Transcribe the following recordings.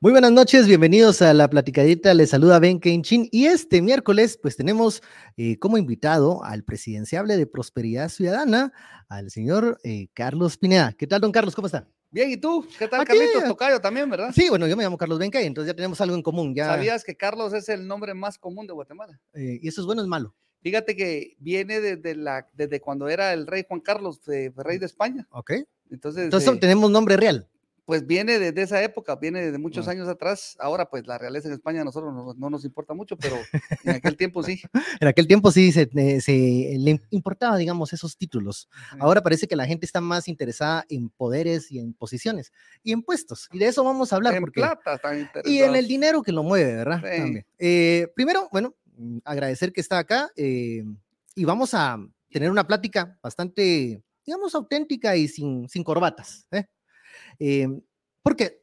Muy buenas noches, bienvenidos a la platicadita. Les saluda Ben Kenchin y este miércoles pues tenemos eh, como invitado al presidenciable de Prosperidad Ciudadana, al señor eh, Carlos Pineda. ¿Qué tal, don Carlos? ¿Cómo está? Bien, ¿y tú? ¿Qué tal, Aquí, Carlitos Tocayo también, verdad? Sí, bueno, yo me llamo Carlos Benca y entonces ya tenemos algo en común. Ya, ¿Sabías que Carlos es el nombre más común de Guatemala? eh, y eso es bueno o es malo. Fíjate que viene desde, la, desde cuando era el rey Juan Carlos, de, rey de España. Ok. Entonces, Entonces eh, tenemos nombre real. Pues viene desde esa época, viene desde muchos años atrás. Ahora, pues la realeza en España a nosotros no, no nos importa mucho, pero en aquel tiempo sí. En aquel tiempo sí se, eh, se le importaba, digamos, esos títulos. Ahora parece que la gente está más interesada en poderes y en posiciones y en puestos. Y de eso vamos a hablar. en porque, plata están y en el dinero que lo mueve, ¿verdad? Sí. Eh, primero, bueno, mm, agradecer que está acá eh, y vamos a tener una plática bastante, digamos, auténtica y sin, sin corbatas. ¿eh? Eh, porque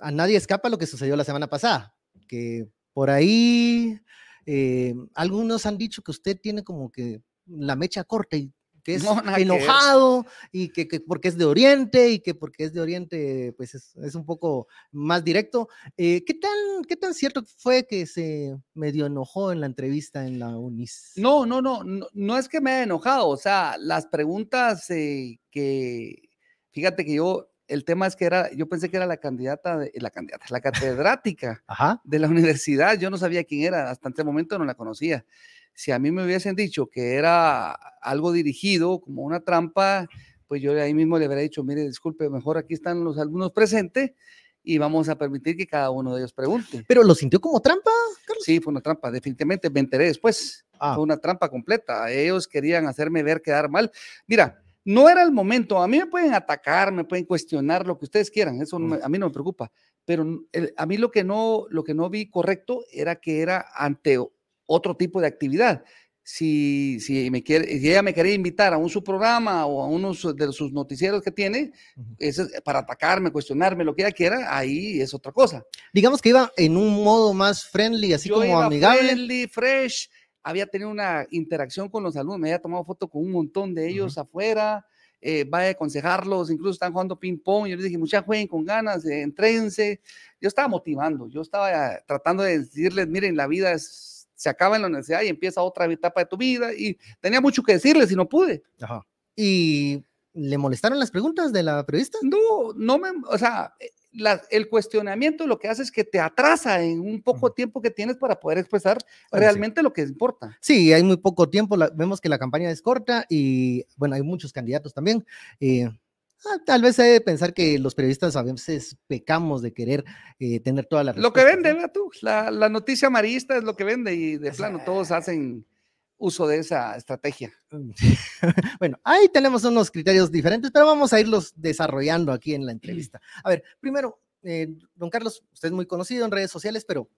a nadie escapa lo que sucedió la semana pasada, que por ahí eh, algunos han dicho que usted tiene como que la mecha corta y que es No, que enojado y que, que porque es de Oriente y que porque es de Oriente pues es, es un poco más directo. Eh, ¿qué, tan, ¿Qué tan cierto fue que se medio enojó en la entrevista en la UNIS? No, no, no, no, no es que me haya enojado, o sea, las preguntas eh, que, fíjate que yo, el tema es que era, yo pensé que era la candidata, de, la candidata, la catedrática Ajá. de la universidad, yo no sabía quién era, hasta ese momento no la conocía. Si a mí me hubiesen dicho que era algo dirigido, como una trampa, pues yo ahí mismo le habría dicho, mire, disculpe, mejor aquí están los alumnos presentes y vamos a permitir que cada uno de ellos pregunte. ¿Pero lo sintió como trampa, Carlos? Sí, fue una trampa, definitivamente me enteré después. Ah. Fue una trampa completa. Ellos querían hacerme ver quedar mal. Mira, no era el momento. A mí me pueden atacar, me pueden cuestionar lo que ustedes quieran. Eso no me- a mí no me preocupa. Pero el- a mí lo que no lo que no vi correcto era que era ante otro tipo de actividad. Si, si, me quiere, si ella me quería invitar a un su programa o a uno de sus noticieros que tiene, Ujú. ese es para atacarme, cuestionarme, lo que ella quiera, ahí es otra cosa. Digamos que iba en un modo más friendly, así Yo como iba amigable. friendly, fresh, había tenido una interacción con los alumnos, me había tomado foto con un montón de ellos afuera, eh, vaya a aconsejarlos, incluso están jugando ping pong, yo les dije, muchachos, jueguen con ganas, eh, entrénse. Yo estaba motivando, yo estaba tratando de decirles, miren, la vida es- se acaba en la universidad y empieza otra etapa de tu vida, y tenía mucho que decirles y no pude. Ajá. ¿Y le molestaron las preguntas de la periodista? No, no me, o sea, eh, la- el cuestionamiento lo que hace es que te atrasa en un poco tiempo que tienes para poder expresar Bueno, sí. realmente lo que importa. Sí, hay muy poco tiempo, la- vemos que la campaña es corta y bueno, hay muchos candidatos también. eh, ah, tal vez se debe pensar que los periodistas a veces pecamos de querer eh, tener toda la Lo que vende, vea tú, la, la noticia amarillista es lo que vende y de plano todos hacen uso de esa estrategia. Bueno, ahí tenemos unos criterios diferentes, pero vamos a irlos desarrollando aquí en la entrevista. A ver, primero, eh, don Carlos, usted es muy conocido en redes sociales, pero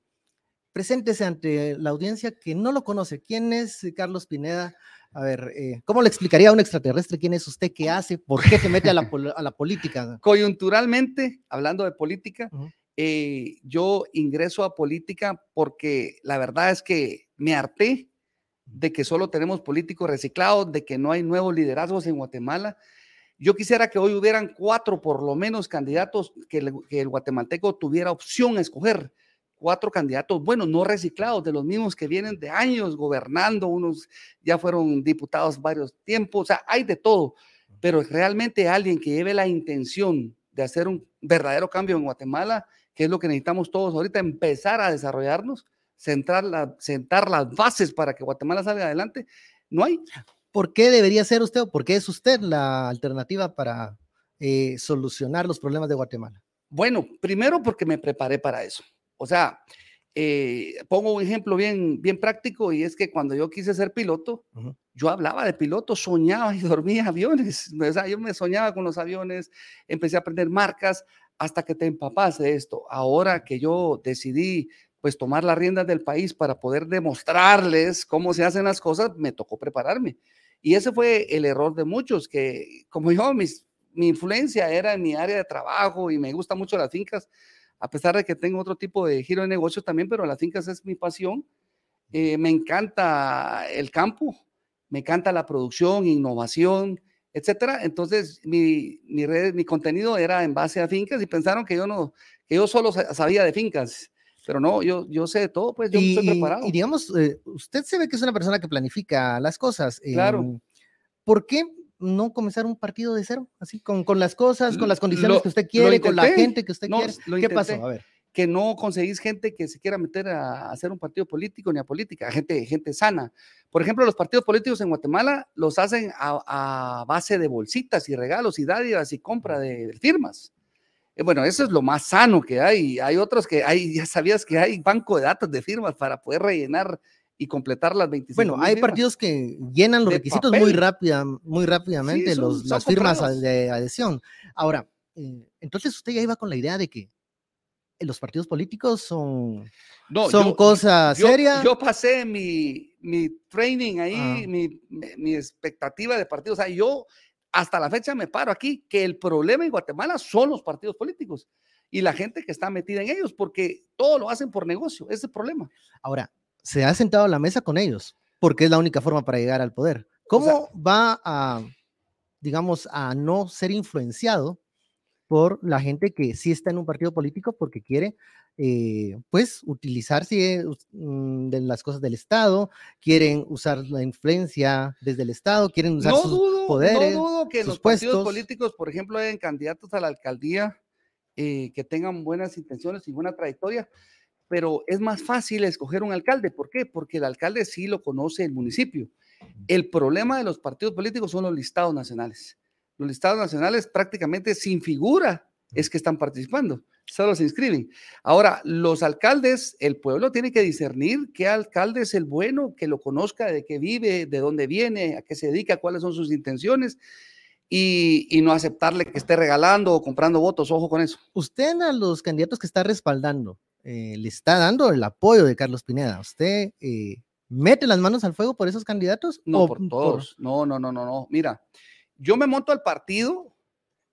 preséntese ante la audiencia que no lo conoce. ¿Quién es Carlos Pineda? A ver, eh, ¿cómo le explicaría a un extraterrestre quién es usted, qué hace, por qué se mete a la, a la política? Coyunturalmente, hablando de política, Ujú. eh, yo ingreso a política porque la verdad es que me harté de que solo tenemos políticos reciclados, de que no hay nuevos liderazgos en Guatemala. Yo quisiera que hoy hubieran cuatro, por lo menos, candidatos que, el- guatemalteco tuviera opción a escoger. Cuatro candidatos buenos, no reciclados, de los mismos que vienen de años gobernando, unos ya fueron diputados varios tiempos, o sea, hay de todo, pero realmente alguien que lleve la intención de hacer un verdadero cambio en Guatemala, que es lo que necesitamos todos ahorita, empezar a desarrollarnos, la- sentar las bases para que Guatemala salga adelante, no hay. ¿Por qué debería ser usted o por qué es usted la alternativa para eh, solucionar los problemas de Guatemala? Bueno, primero porque me preparé para eso. O sea, eh, pongo un ejemplo bien, bien práctico y es que cuando yo quise ser piloto, yo hablaba de piloto, soñaba y dormía aviones. O sea, yo me soñaba con los aviones, empecé a aprender marcas hasta que te empapas de esto. Ahora que yo decidí pues tomar las riendas del país para poder demostrarles cómo se hacen las cosas, me tocó prepararme. Y ese fue el error de muchos, que como yo, mis, mi influencia era en mi área de trabajo y me gustan mucho las fincas, a pesar de que tengo otro tipo de giro de negocios también, pero las fincas es mi pasión. Eh, me encanta el campo, me encanta la producción, innovación, etcétera. Entonces, mi, mi, red, mi contenido era en base a fincas y pensaron que yo no, que yo solo sabía de fincas. Pero no, yo, yo sé de todo, pues yo y, estoy preparado. Y digamos, eh, usted se ve que es una persona que planifica las cosas. Claro. Eh, ¿Por qué no comenzar un partido de cero? Así, con, con las cosas, con las condiciones Lo- que usted quiere, con la gente que usted No, quiere. lo ¿Qué pasó? A ver. que no conseguís gente que se quiera meter a hacer un partido político ni a política, gente, gente sana. Por ejemplo, los partidos políticos en Guatemala los hacen a, a base de bolsitas y regalos y dádivas y compra de firmas. Eh, Bueno, eso es lo más sano que hay. Hay otros que hay, ya sabías que hay banco de datos de firmas para poder rellenar y completar las 25. Bueno, hay firmas. partidos que llenan los De requisitos papel. muy, rápida, muy rápidamente, son- los, son las firmas comprados. de adhesión. Ahora, eh, entonces usted ya iba con la idea de que los partidos políticos son, No, son yo- cosas yo, serias. Yo pasé mi, mi training ahí, Ah. mi, mi- mi expectativa de partido. O sea, yo hasta la fecha me paro aquí que el problema en Guatemala son los partidos políticos y la gente que está metida en ellos, porque todo lo hacen por negocio. Ese es el problema. Ahora, se ha sentado a la mesa con ellos, porque es la única forma para llegar al poder. ¿Cómo sea- va a, digamos, a no ser influenciado por la gente que sí está en un partido político porque quiere, eh, pues, utilizarse mm, de las cosas del Estado, quieren usar la influencia desde el Estado, quieren usar No sus dudo, poderes, no dudo que los partidos puestos. políticos, por ejemplo, hayan candidatos a la alcaldía eh, que tengan buenas intenciones y buena trayectoria, pero es más fácil escoger un alcalde. ¿Por qué? Porque el alcalde sí lo conoce el municipio. El problema de los partidos políticos son los listados nacionales. Los listados nacionales prácticamente sin figura es que están participando, solo se inscriben. Ahora, los alcaldes, el pueblo tiene que discernir qué alcalde es el bueno, que lo conozca, de qué vive, de dónde viene, a qué se dedica, cuáles son sus intenciones y, y no aceptarle que esté regalando o comprando votos. Ojo con eso. Usted a los candidatos que está respaldando, eh, le está dando el apoyo de Carlos Pineda. ¿Usted eh, mete las manos al fuego por esos candidatos? No, o por todos. No, no, no, no, no. Mira, yo me monto al partido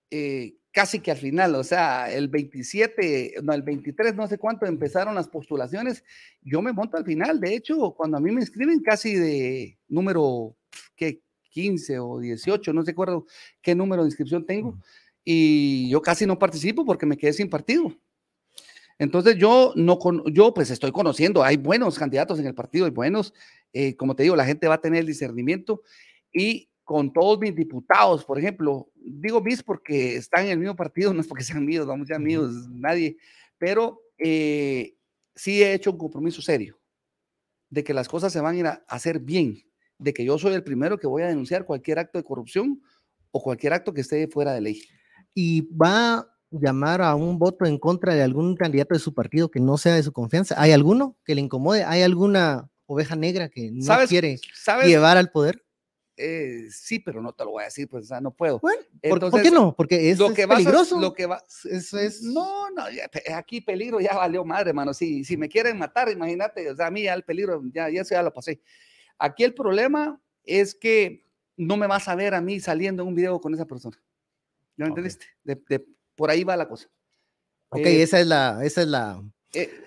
eh, casi que al final, o sea, el 27, no, el 23, no sé cuánto empezaron las postulaciones. Yo me monto al final. De hecho, cuando a mí me inscriben casi de número, ¿qué? 15 o 18, no recuerdo qué número de inscripción tengo. Y yo casi no participo porque me quedé sin partido. Entonces yo no con, yo pues estoy conociendo, hay buenos candidatos en el partido, hay buenos, eh, como te digo, la gente va a tener el discernimiento y con todos mis diputados, por ejemplo, digo mis porque están en el mismo partido, no es porque sean míos, vamos ya míos, nadie, pero eh, sí he hecho un compromiso serio de que las cosas se van a ir a hacer bien, de que yo soy el primero que voy a denunciar cualquier acto de corrupción o cualquier acto que esté fuera de ley. y va a llamar a un voto en contra de algún candidato de su partido que no sea de su confianza. ¿Hay alguno que le incomode? ¿Hay alguna oveja negra que no ¿Sabes? quiere ¿Sabes? llevar al poder? Eh, sí, pero no te lo voy a decir, pues o sea, no puedo. Bueno, ¿por, por Entonces, qué no? Porque es, lo es que vas a- peligroso. lo que va, Eso es. No, no, ya, aquí peligro ya valió madre, hermano. Si, si me quieren matar, imagínate, o sea, a mí ya el peligro, ya, ya, eso ya lo pasé. Aquí el problema es que no me vas a ver a mí saliendo en un video con esa persona. ¿Ya me Ok. entendiste? De- de- por ahí va la cosa. Ok, Eh, esa es la, esa es la,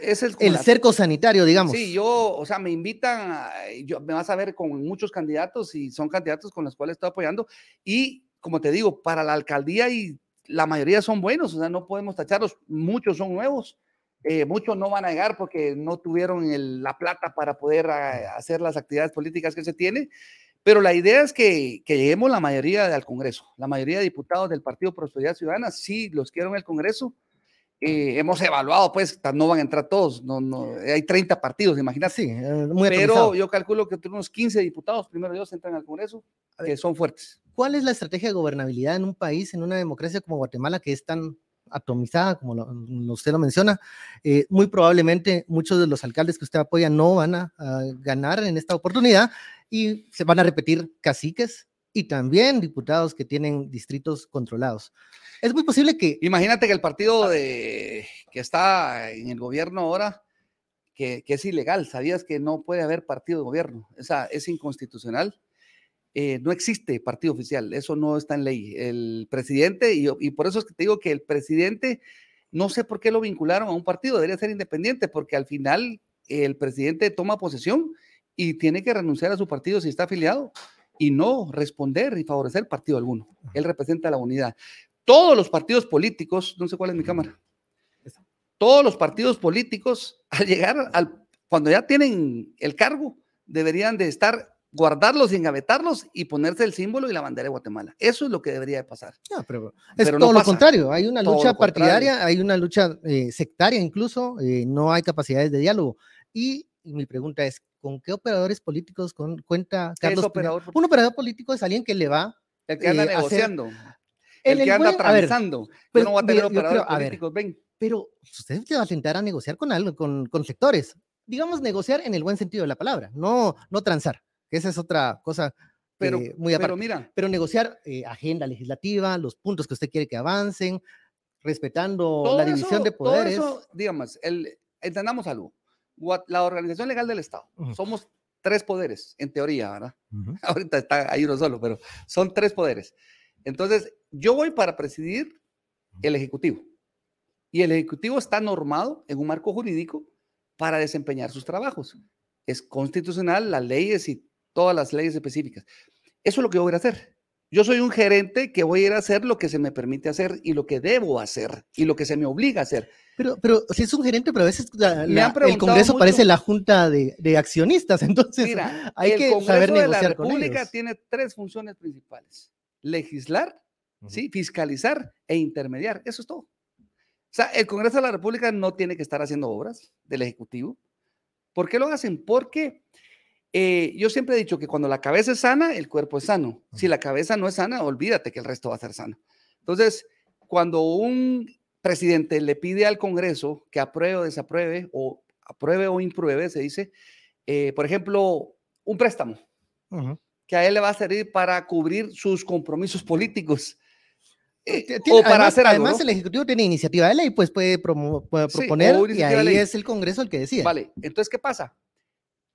es como el la- cerco sanitario, digamos. Sí, yo, o sea, me invitan, a- yo, me vas a ver con muchos candidatos y son candidatos con los cuales estoy apoyando. Y como te digo, para la alcaldía y la mayoría son buenos, o sea, no podemos tacharlos, muchos son nuevos, eh, muchos no van a llegar porque no tuvieron el- la plata para poder ah, hacer las actividades políticas que se tiene. Pero la idea es que, que lleguemos la mayoría al Congreso. La mayoría de diputados del Partido Prosperidad Ciudadana, sí los quiero en el Congreso. Eh, hemos evaluado, pues, no van a entrar todos, no, no, hay 30 partidos, imagínate. Sí, eh, muy Pero atomizado. yo calculo que unos 15 diputados, primero Dios, entran al Congreso, que son fuertes. ¿Cuál es la estrategia de gobernabilidad en un país, en una democracia como Guatemala, que es tan atomizada, como lo- usted lo menciona? Eh, muy probablemente muchos de los alcaldes que usted apoya no van a, a ganar en esta oportunidad y se van a repetir caciques y también diputados que tienen distritos controlados. Es muy posible que Imagínate que el partido de, que está en el gobierno ahora, que, que es ilegal, ¿sabías que no puede haber partido de gobierno? O sea, es inconstitucional. Eh, no existe partido oficial, eso no está en ley. El presidente, y, y por eso es que te digo que el presidente No sé por qué lo vincularon a un partido, debería ser independiente, porque al final el presidente toma posesión y tiene que renunciar a su partido si está afiliado y no responder y favorecer partido alguno. Él representa la unidad. Todos los partidos políticos, no sé cuál es mi cámara, todos los partidos políticos al llegar al, cuando ya tienen el cargo, deberían de estar guardarlos y engavetarlos y ponerse el símbolo y la bandera de Guatemala. Eso es lo que debería de pasar. pero es todo lo contrario, hay una lucha partidaria, hay una lucha eh, sectaria incluso, eh, no hay capacidades de diálogo. Y, mi pregunta es, ¿con qué operadores políticos con, cuenta Carlos? Operador? Un operador político es alguien que le va... El que anda eh, negociando. El, que anda transando. Pero no va a tener operadores políticos, ven. Pero usted se va a sentar a negociar con algo, con, con sectores. Digamos, negociar en el buen sentido de la palabra, no, no transar que esa es otra cosa pero, muy aparte. Pero mira. Pero negociar eh, agenda legislativa, los puntos que usted quiere que avancen, respetando la división de poderes. Todo eso, digamos, el, entendamos algo. La organización legal del Estado, somos tres poderes, en teoría, ¿verdad? Ahorita está ahí uno solo, pero son tres poderes. Entonces, yo voy para presidir el Ejecutivo. Y el Ejecutivo está normado en un marco jurídico para desempeñar sus trabajos. Es constitucional, las leyes y todas las leyes específicas. Eso es lo que voy a ir a hacer. Yo soy un gerente que voy a ir a hacer lo que se me permite hacer y lo que debo hacer y lo que se me obliga a hacer. Pero, pero si es un gerente, pero a veces el Congreso parece la junta de, accionistas, entonces hay que Congreso saber negociar de la República tiene tres funciones principales: legislar, ¿sí? fiscalizar e intermediar. Eso es todo. O sea, el Congreso de la República no tiene que estar haciendo obras del Ejecutivo. ¿Por qué lo hacen? Porque eh, yo siempre he dicho que cuando la cabeza es sana, el cuerpo es sano. Si la cabeza no es sana, olvídate que el resto va a ser sano. Entonces, cuando un presidente le pide al Congreso que apruebe o desapruebe, o apruebe o impruebe, se dice, eh, por ejemplo, un préstamo, que a él le va a servir para cubrir sus compromisos políticos. Eh, o para además, hacer algo, además el Ejecutivo tiene iniciativa de ley, pues puede, proponer y ahí es el Congreso el que decide. Vale, entonces, ¿qué pasa?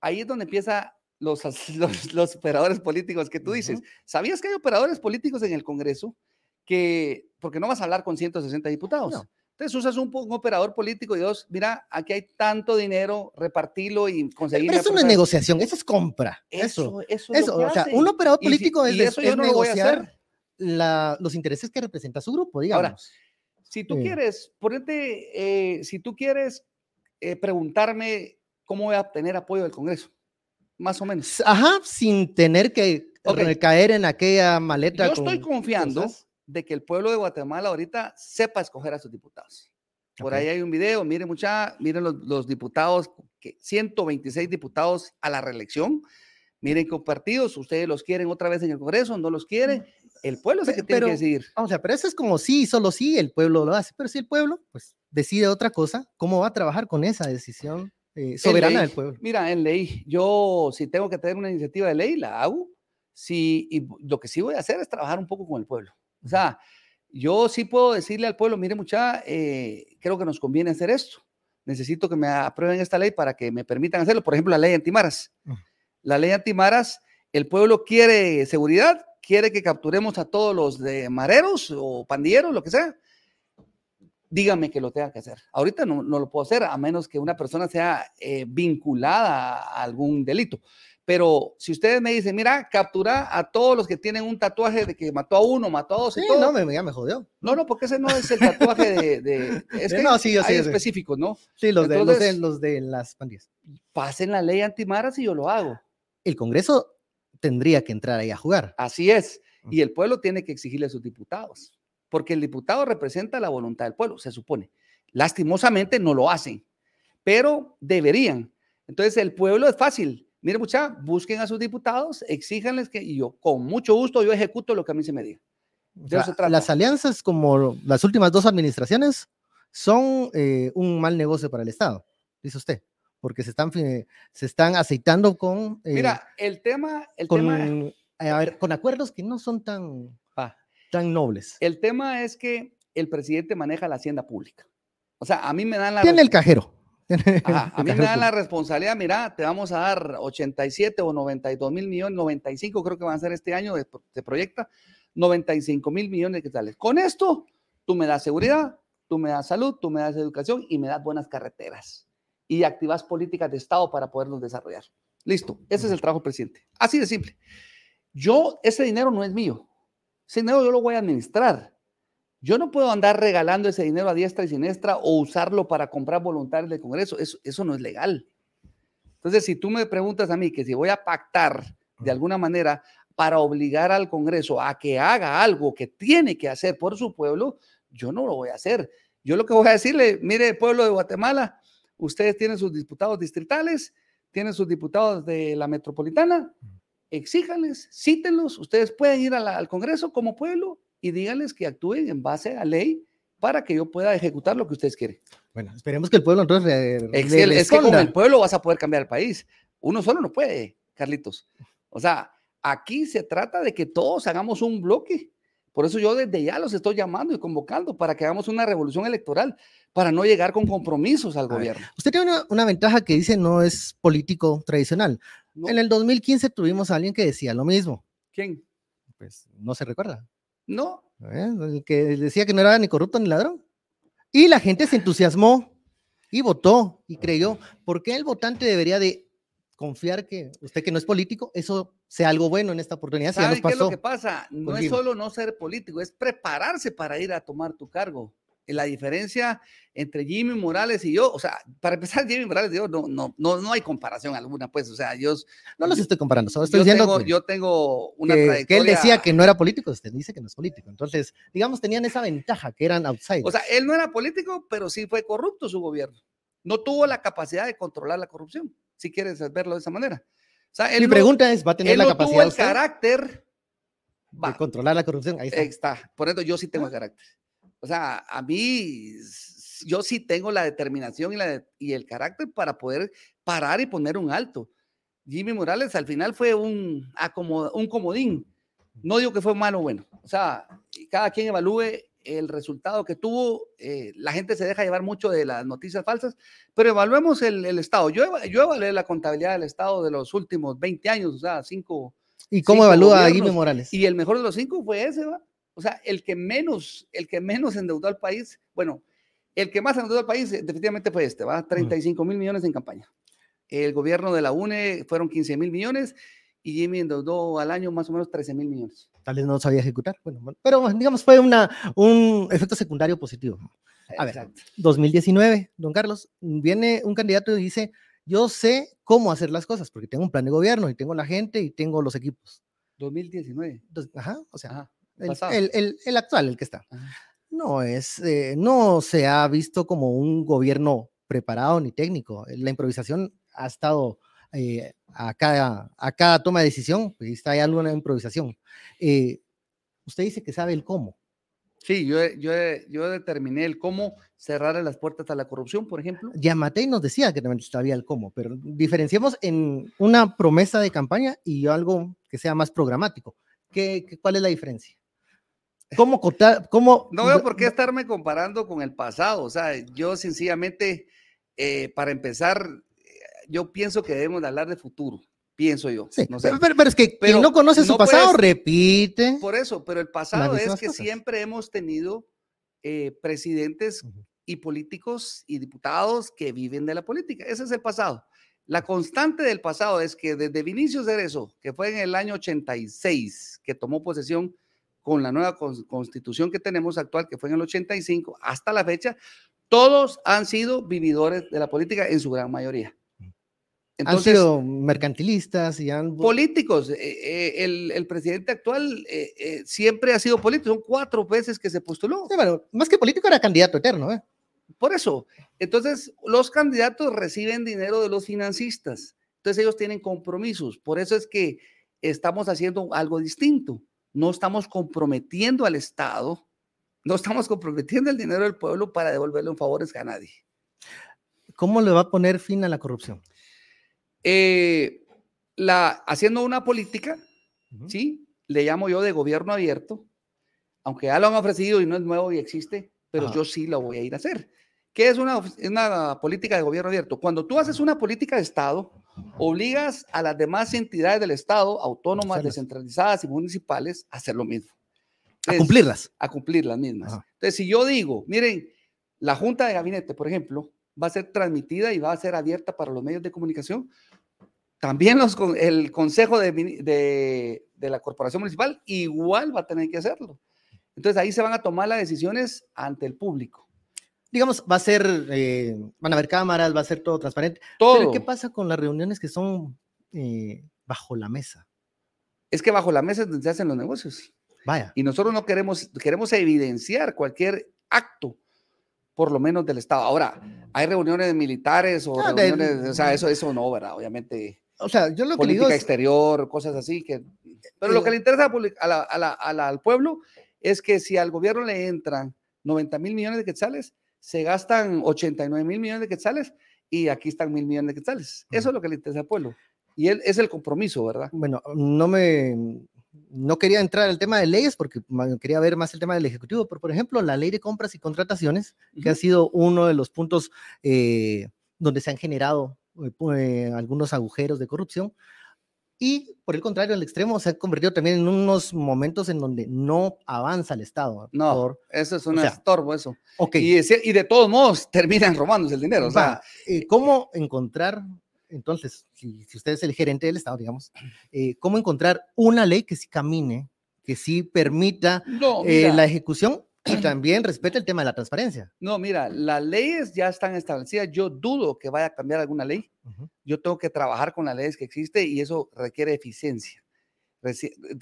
Ahí es donde empiezan los, los, operadores políticos que tú dices. ¿Sabías que hay operadores políticos en el Congreso que, porque no vas a hablar con 160 diputados? Entonces usas un, operador político y dos, mira, aquí hay tanto dinero, repartirlo y conseguir. Pero eso no es negociación, eso es compra. Eso, eso, eso. o sea, un operador político es, eso yo no negociar la, los intereses que representa su grupo, digamos. Ahora, si tú quieres, ponerte, eh, si tú quieres eh, preguntarme ¿cómo voy a obtener apoyo del Congreso? Más o menos. Ajá, sin tener que caer en aquella maleta. Yo estoy confiando de que el pueblo de Guatemala ahorita sepa escoger a sus diputados. Por ahí hay un video, miren mucha, miren los, diputados, que 126 diputados a la reelección. Miren qué partidos, ustedes los quieren otra vez en el Congreso, no los quieren. El pueblo es el que tiene que decidir. O sea, pero eso es como sí, solo sí, el pueblo lo hace. Pero si el pueblo, pues, decide otra cosa, ¿cómo va a trabajar con esa decisión? Eh, soberana del pueblo. Mira, en ley, yo si tengo que tener una iniciativa de ley, la hago. Sí, y lo que sí voy a hacer es trabajar un poco con el pueblo. O sea, yo sí puedo decirle al pueblo, mire mucha, eh, creo que nos conviene hacer esto. Necesito que me aprueben esta ley para que me permitan hacerlo. Por ejemplo, la ley antimaras. La ley antimaras, el pueblo quiere seguridad, quiere que capturemos a todos los de mareros o pandilleros, lo que sea dígame que lo tenga que hacer. Ahorita no, no lo puedo hacer a menos que una persona sea eh, vinculada a algún delito. Pero si ustedes me dicen, mira, captura a todos los que tienen un tatuaje de que mató a uno, mató a dos y todo. No, me, ya me jodió. No, no, porque ese no es el tatuaje de. es que no, sí, hay específicos, ¿no? Sí, los, de, los, de, los de las pandillas. Pasen la ley antimaras y yo lo hago. El Congreso tendría que entrar ahí a jugar. Así es. Y el pueblo tiene que exigirle a sus diputados porque el diputado representa la voluntad del pueblo, se supone. Lastimosamente no lo hacen, pero deberían. Entonces el pueblo es fácil. Mire, mucha, busquen a sus diputados, exíjanles que y yo con mucho gusto yo ejecuto lo que a mí se me diga. las alianzas como las últimas dos administraciones son eh, un mal negocio para el Estado, dice usted, porque se están, se están aceitando con... Eh, Mira, el tema... El con, tema... Eh, a ver, con acuerdos que no son tan tan nobles. El tema es que el presidente maneja la hacienda pública. O sea, a mí me dan la... Tiene el cajero. a mí me dan la responsabilidad, mira, te vamos a dar 87 o 92 mil millones, 95 creo que van a ser este año, se proyecta, 95 mil millones de quetzales. Con esto, tú me das seguridad, tú me das salud, tú me das educación y me das buenas carreteras. Y activas políticas de Estado para poderlos desarrollar. Listo, ese es el trabajo del presidente. Así de simple. Yo, ese dinero no es mío. Ese dinero yo lo voy a administrar. Yo no puedo andar regalando ese dinero a diestra y siniestra o usarlo para comprar voluntarios del Congreso. Eso, eso no es legal. Entonces, si tú me preguntas a mí que si voy a pactar de alguna manera para obligar al Congreso a que haga algo que tiene que hacer por su pueblo, yo no lo voy a hacer. Yo lo que voy a decirle, mire, pueblo de Guatemala, ustedes tienen sus diputados distritales, tienen sus diputados de la metropolitana, exíjanles, cítenlos, ustedes pueden ir al Congreso como pueblo y díganles que actúen en base a ley para que yo pueda ejecutar lo que ustedes quieren. Bueno, esperemos que el pueblo entonces... es que con el pueblo vas a poder cambiar el país. Uno solo no puede, Carlitos. O sea, aquí se trata de que todos hagamos un bloque. Por eso yo desde ya los estoy llamando y convocando para que hagamos una revolución electoral, para no llegar con compromisos al gobierno. usted tiene una, ventaja que dice no es político tradicional. En el 2015 tuvimos a alguien que decía lo mismo. ¿Quién? Pues no se recuerda. No. ¿Eh? que decía que no era ni corrupto ni ladrón. Y la gente se entusiasmó y votó y creyó. ¿Por qué el votante debería de confiar que usted que no es político, eso sea algo bueno en esta oportunidad? ¿Sabe qué es lo que pasa? No es solo no ser político, es prepararse para ir a tomar tu cargo la diferencia entre Jimmy Morales y yo, o sea, para empezar, Jimmy Morales y yo, no, no, no, no hay comparación alguna, pues, o sea, yo... No los estoy comparando, solo estoy diciendo tengo, yo tengo una que, trayectoria... Que él decía que no era político, usted dice que no es político, entonces, digamos, tenían esa ventaja, que eran outsiders. O sea, él no era político, pero sí fue corrupto su gobierno. No tuvo la capacidad de controlar la corrupción, si quieres verlo de esa manera. O sea, Mi pregunta es, ¿va a tener la capacidad? Tuvo el carácter... De controlar la corrupción, ahí está. está. Por eso yo sí tengo el carácter. O sea, a mí, yo sí tengo la determinación y, la y el carácter para poder parar y poner un alto. Jimmy Morales al final fue un, un comodín. No digo que fue malo o bueno. O sea, cada quien evalúe el resultado que tuvo. Eh, la gente se deja llevar mucho de las noticias falsas, pero evaluemos el, el Estado. Yo, yo evalué la contabilidad del Estado de los últimos 20 años, o sea, cinco. ¿Y cómo evalúa a Jimmy Morales? Y el mejor de los cinco fue ese, ¿va? O sea, el que menos, el que menos endeudó al país, bueno, el que más endeudó al país eh, definitivamente fue este, va 35 mil millones en campaña. El gobierno de la UNE fueron 15 mil millones y Jimmy endeudó al año más o menos 13 mil millones. Tal vez no sabía ejecutar, bueno, pero digamos fue una, un efecto secundario positivo. A ver, 2019, don Carlos, viene un candidato y dice, yo sé cómo hacer las cosas porque tengo un plan de gobierno y tengo la gente y tengo los equipos. 2019. Ajá, o sea, el, actual, el que está. No es, eh, no se ha visto como un gobierno preparado ni técnico. La improvisación ha estado eh, a, cada, a cada toma de decisión, pues está ahí alguna improvisación. Eh, usted dice que sabe el cómo. Sí, yo, yo, yo determiné el cómo cerrar las puertas a la corrupción, por ejemplo. Yamatei nos decía que también sabía el cómo, pero diferenciamos en una promesa de campaña y algo que sea más programático. ¿Qué, cuál es la diferencia? ¿Cómo, cómo, no veo por qué estarme comparando con el pasado. O sea, yo sencillamente, eh, para empezar, yo pienso que debemos de hablar de futuro. Pienso yo. Sí, pero, es que quien no conoce su pasado repite. Por eso, pero el pasado es que siempre hemos tenido eh, presidentes y políticos y diputados que viven de la política. Ese es el pasado. La constante del pasado es que desde Vinicius Cerezo, que fue en el año 86, que tomó posesión con la nueva constitución que tenemos actual, que fue en el 85, hasta la fecha, todos han sido vividores de la política en su gran mayoría. Entonces, han sido mercantilistas y han... Políticos. Eh, eh, el, presidente actual eh, siempre ha sido político. Son cuatro veces que se postuló. Sí, bueno, más que político era candidato eterno. ¿eh? Por eso. Entonces, los candidatos reciben dinero de los financistas. Entonces, ellos tienen compromisos. Por eso es que estamos haciendo algo distinto no estamos comprometiendo al Estado, no estamos comprometiendo el dinero del pueblo para devolverle en favores a nadie. ¿Cómo le va a poner fin a la corrupción? Eh, la, haciendo una política, ¿sí? Le llamo yo de gobierno abierto, aunque ya lo han ofrecido y no es nuevo y existe, pero yo sí lo voy a ir a hacer. ¿Qué es una, una política de gobierno abierto? Cuando tú haces una política de Estado, obligas a las demás entidades del Estado, autónomas, descentralizadas y municipales, a hacer lo mismo. a cumplirlas. A cumplir las mismas. Entonces, si yo digo, miren, La junta de gabinete, por ejemplo, va a ser transmitida y va a ser abierta para los medios de comunicación. También los, el consejo de, de, de la corporación municipal igual va a tener que hacerlo. Entonces ahí se van a tomar las decisiones ante el público. Digamos, va a ser, eh, van a haber cámaras, va a ser todo transparente. Todo. Pero ¿qué pasa con las reuniones que son eh, bajo la mesa? Es que bajo la mesa es donde se hacen los negocios. Vaya. Y nosotros no queremos, queremos evidenciar cualquier acto, por lo menos del Estado. Ahora, hay reuniones militares o Ah, de- reuniones, o sea, eso, eso no, ¿verdad? Obviamente, O sea, yo lo que digo es, exterior, cosas así. que Pero lo que le interesa a public- a la- a la- a la- al pueblo es que si al gobierno le entran 90 mil millones de quetzales, se gastan 89 mil millones de quetzales y aquí están mil millones de quetzales. Eso es lo que le interesa al pueblo. Y él, es el compromiso, ¿verdad? bueno, no me, no quería entrar al tema de leyes porque quería ver más el tema del Ejecutivo, pero por ejemplo, la ley de compras y contrataciones, que ha sido uno de los puntos eh, donde se han generado eh, eh, algunos agujeros de corrupción. Y por el contrario, el extremo se ha convertido también en unos momentos en donde no avanza el Estado. No, por- eso es un sea, estorbo, eso. ok, Y, de, y de todos modos terminan robándose el dinero. O sea, Va, eh, ¿Cómo encontrar, entonces, si, si usted es el gerente del Estado, digamos, eh, cómo encontrar una ley que sí camine, que sí permita no, eh, la ejecución y también respete el tema de la transparencia? no, mira, las leyes ya están establecidas. Yo dudo que vaya a cambiar alguna ley. Yo tengo que trabajar con las leyes que existen y eso requiere eficiencia.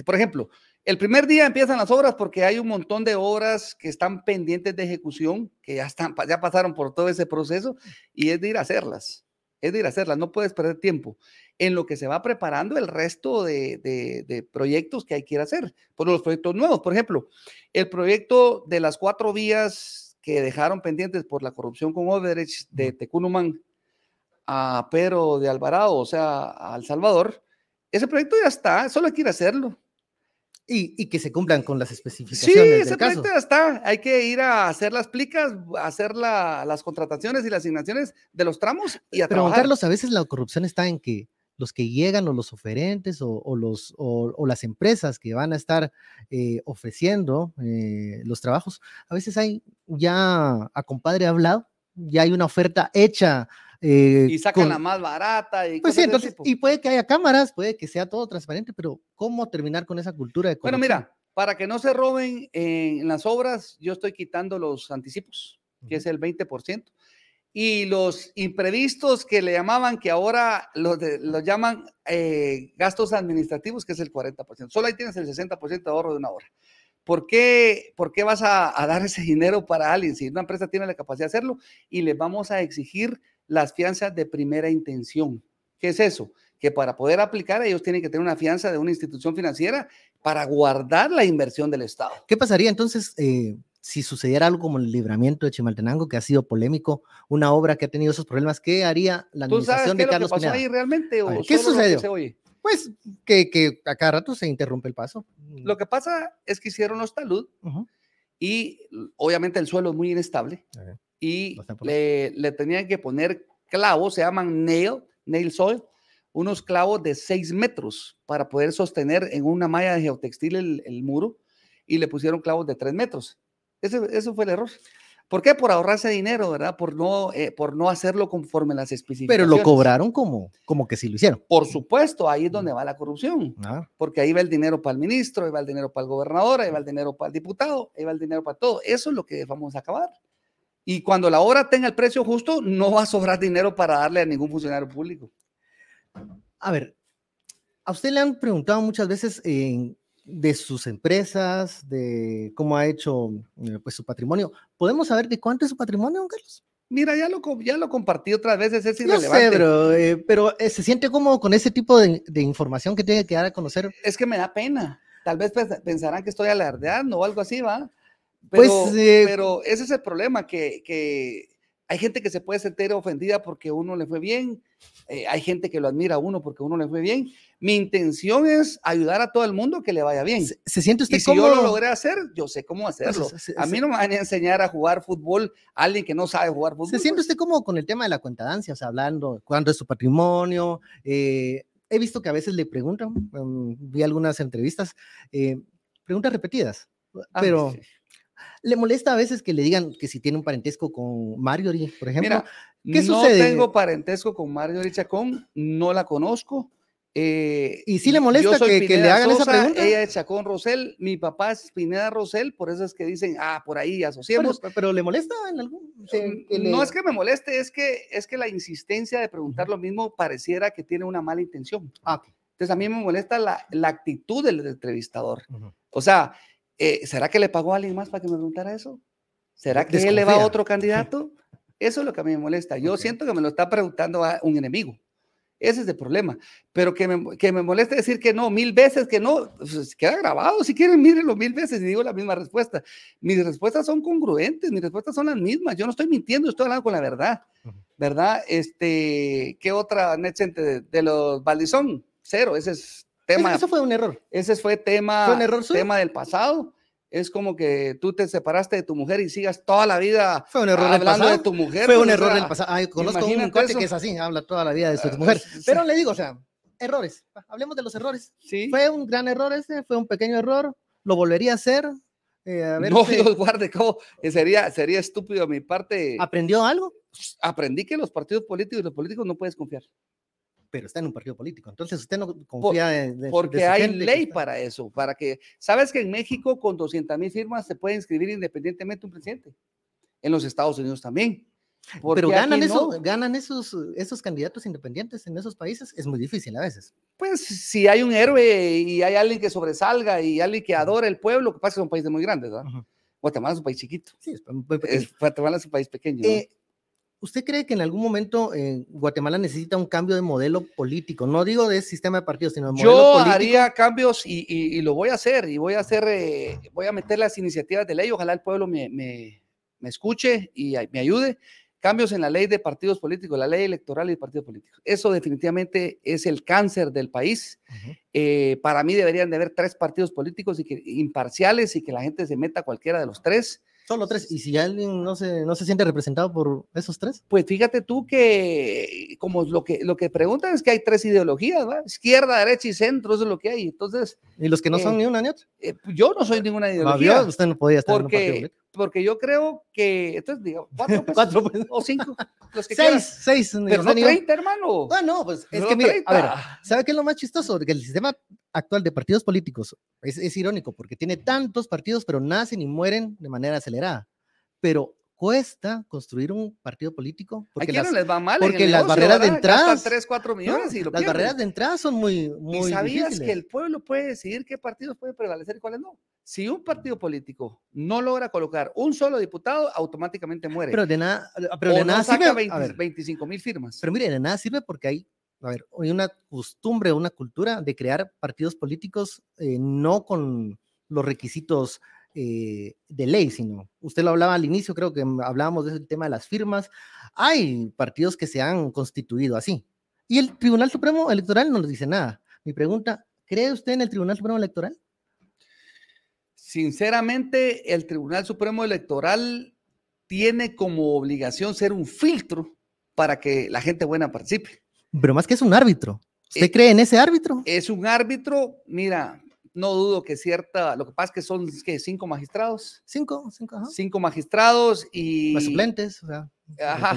Por ejemplo, el primer día empiezan las obras porque hay un montón de obras que están pendientes de ejecución, que ya, están, ya pasaron por todo ese proceso y es de ir a hacerlas. Es de ir a hacerlas, no puedes perder tiempo en lo que se va preparando el resto de, de- de proyectos que hay que ir a hacer. Por los proyectos nuevos, por ejemplo, el proyecto de las cuatro vías que dejaron pendientes por la corrupción con Overage de Tecunumán a Pedro de Alvarado, o sea, a El Salvador, ese proyecto ya está, solo hay que ir a hacerlo. Y, y que se cumplan con las Sí, especificaciones ese del caso. proyecto ya está, hay que ir a hacer las plicas, a hacer la- las contrataciones y las asignaciones de los tramos y a Pero, trabajar. Carlos, a veces la corrupción está en que los que llegan o los oferentes o, o los, o, o las empresas que van a estar eh, ofreciendo eh, los trabajos, a veces hay ya a compadre hablado, ya hay una oferta hecha. Eh, y sacan con- la más barata y Pues sí, entonces, y puede que haya cámaras, puede que sea todo transparente, pero ¿cómo terminar con esa cultura de Bueno, corrupción? mira, para que no se roben en las obras, yo estoy quitando los anticipos, que es el 20%. Y los imprevistos que le llamaban, que ahora los, de- los llaman eh, gastos administrativos, que es el 40%. Solo ahí tienes el 60% de ahorro de una hora. ¿Por qué, por qué vas a, a dar ese dinero para alguien si una empresa tiene la capacidad de hacerlo? Y les vamos a exigir las fianzas de primera intención. ¿Qué es eso? Que para poder aplicar ellos tienen que tener una fianza de una institución financiera para guardar la inversión del Estado. ¿Qué pasaría entonces eh, si sucediera algo como el libramiento de Chimaltenango, que ha sido polémico, una obra que ha tenido esos problemas? ¿Qué haría la ¿Tú sabes administración qué de que Carlos Pineda? ahí realmente? ¿O ¿qué que sucedió? oye? Pues que, que a cada rato se interrumpe el paso. Lo que pasa es que hicieron los talud y obviamente el suelo es muy inestable Ajá. Y le, le tenían que poner clavos, se llaman nail, nail soil, unos clavos de 6 metros para poder sostener en una malla de geotextil el, el muro y le pusieron clavos de 3 metros. Ese, eso fue el error. ¿Por qué? Por ahorrarse dinero, ¿verdad? Por no, eh, por no hacerlo conforme las Pero especificaciones. lo cobraron como, como que sí lo hicieron. Por supuesto, ahí es donde va la corrupción. Ah, porque ahí va el dinero para el ministro, ahí va el dinero para el gobernador, ahí va el dinero para el diputado, ahí va el dinero para todo. Eso es lo que vamos a acabar. Y cuando la obra tenga el precio justo, no va a sobrar dinero para darle a ningún funcionario público. A ver, a usted le han preguntado muchas veces eh, de sus empresas, de cómo ha hecho eh, pues, su patrimonio. ¿Podemos saber de cuánto es su patrimonio, don Carlos? Mira, ya lo, ya lo compartí otras veces, es Yo irrelevante. sé, pero, eh, pero eh, se siente cómodo con ese tipo de, de información que tiene que dar a conocer. Es que me da pena. Tal vez pens- pensarán que estoy alardeando o algo así, ¿va? Pero, Pues, eh, pero ese es el problema, que, que hay gente que se puede sentir ofendida porque uno le fue bien, eh, hay gente que lo admira a uno porque uno le fue bien. Mi intención es ayudar a todo el mundo que le vaya bien. ¿Se, se siente usted Y si yo cómodo? lo logré hacer, yo sé cómo hacerlo. se- se- A mí no me van a enseñar a jugar fútbol a alguien que no sabe jugar fútbol. ¿Se siente usted cómodo con el tema de la cuentadancia? O sea, hablando cuánto es su patrimonio. eh, he visto que a veces le preguntan, mm, vi algunas entrevistas, eh, preguntas repetidas, Ah, pero sí. ¿Le molesta a veces que le digan que si tiene un parentesco con Marjorie, por ejemplo? Mira, ¿Qué no tengo parentesco con Marjorie Chacón, no la conozco. Eh, ¿Y si le molesta que, le hagan esa pregunta? Ella es Chacón Rosel, mi papá es Pineda Rosel, por eso es que dicen, ah, por ahí asociamos. Pero, ¿le molesta en algún? no es que me moleste, es que, es que la insistencia de preguntar lo mismo pareciera que tiene una mala intención. Ah, Entonces a mí me molesta la, la actitud del entrevistador. O sea, eh, ¿será que le pagó a alguien más para que me preguntara eso? ¿Será que él le va a otro candidato? Eso es lo que a mí me molesta. Yo siento que me lo está preguntando a un enemigo. Ese es el problema. Pero que me, que me moleste decir que no, mil veces que no, pues queda grabado. Si quieren, mírenlo mil veces y digo la misma respuesta. Mis respuestas son congruentes, mis respuestas son las mismas. Yo no estoy mintiendo, estoy hablando con la verdad. ¿Verdad? Este, ¿qué otra NetCenter de, de los Baldizón? Cero, ese es tema. Eso fue un error. Ese fue tema, ¿Fue un error tema del pasado es como que tú te separaste de tu mujer y sigas toda la vida Fue un error hablando de tu mujer. Fue un pues, error del pasado. Ay, conozco un cuate que es así, habla toda la vida de su ah, mujer. Pero le digo, o sea, errores. Hablemos de los errores. ¿Sí? Fue un gran error ese, fue un pequeño error. Lo volvería a hacer. Eh, no, Dios guarde, ¿cómo? Sería, sería estúpido a mi parte. ¿Aprendió algo? Aprendí que los partidos políticos y los políticos no puedes confiar pero está en un partido político. Entonces usted no confía en... Porque hay ley para eso, para que... ¿Sabes que en México con 200 mil firmas se puede inscribir independientemente un presidente? En los Estados Unidos también. Pero ganan, eso, ganan esos, esos candidatos independientes en esos países, es muy difícil a veces. Pues si hay un héroe y hay alguien que sobresalga y alguien que adora el pueblo, lo que pasa es que son países muy grandes, ¿verdad? Guatemala es un país chiquito. Sí, es muy pequeño. Guatemala es un país pequeño. Eh, ¿Usted cree que en algún momento eh, Guatemala necesita un cambio de modelo político? No digo de sistema de partidos, sino de modelo Yo político. Yo haría cambios y, lo voy a hacer y voy a hacer, eh, voy a meter las iniciativas de ley. Ojalá el pueblo me, me, me, escuche y me ayude. Cambios en la ley de partidos políticos, la ley electoral y de partidos políticos. Eso definitivamente es el cáncer del país. Eh, para mí deberían de haber tres partidos políticos y que, imparciales y que la gente se meta a cualquiera de los tres Solo tres. ¿Y si alguien no se, no se siente representado por esos tres? Pues fíjate tú que, como lo que, lo que preguntan es que hay tres ideologías, ¿va? Izquierda, derecha y centro, eso es lo que hay. Entonces. ¿Y los que no son eh, ni una ni otra? Eh, yo no soy ninguna ideología. Usted no podía estar porque, en un partido porque yo creo que, entonces digo, cuatro, cuatro pues. o cinco, los que seis, seis. Pero no 30, hermano. Ah, no, pues es que mire, a ver, ¿sabe qué es lo más chistoso? Que el sistema actual de partidos políticos es, es irónico porque tiene tantos partidos, pero nacen y mueren de manera acelerada pero cuesta construir un partido político porque las, les va mal porque las barreras de entrada 3, 4 millones y las barreras de entrada son muy muy ¿Y sabías que el pueblo puede decidir qué partidos pueden prevalecer y cuáles no si un partido político no logra colocar un solo diputado automáticamente muere. Pero de nada pero de nada saca sirve 25 mil firmas. Pero mire de nada sirve porque hay a ver, hay una costumbre, una cultura de crear partidos políticos eh, no con los requisitos eh, de ley, sino usted lo hablaba al inicio, creo que hablábamos del tema de las firmas. Hay partidos que se han constituido así. Y el Tribunal Supremo Electoral no nos dice nada. Mi pregunta, ¿cree usted en el Tribunal Supremo Electoral? Sinceramente, el Tribunal Supremo Electoral tiene como obligación ser un filtro para que la gente buena participe. Pero más que es un árbitro. ¿Usted eh, cree en ese árbitro? Es un árbitro, mira, no dudo que cierta, lo que pasa es que son que cinco magistrados. Cinco, cinco, Cinco magistrados y... Los suplentes, o sea. Ajá.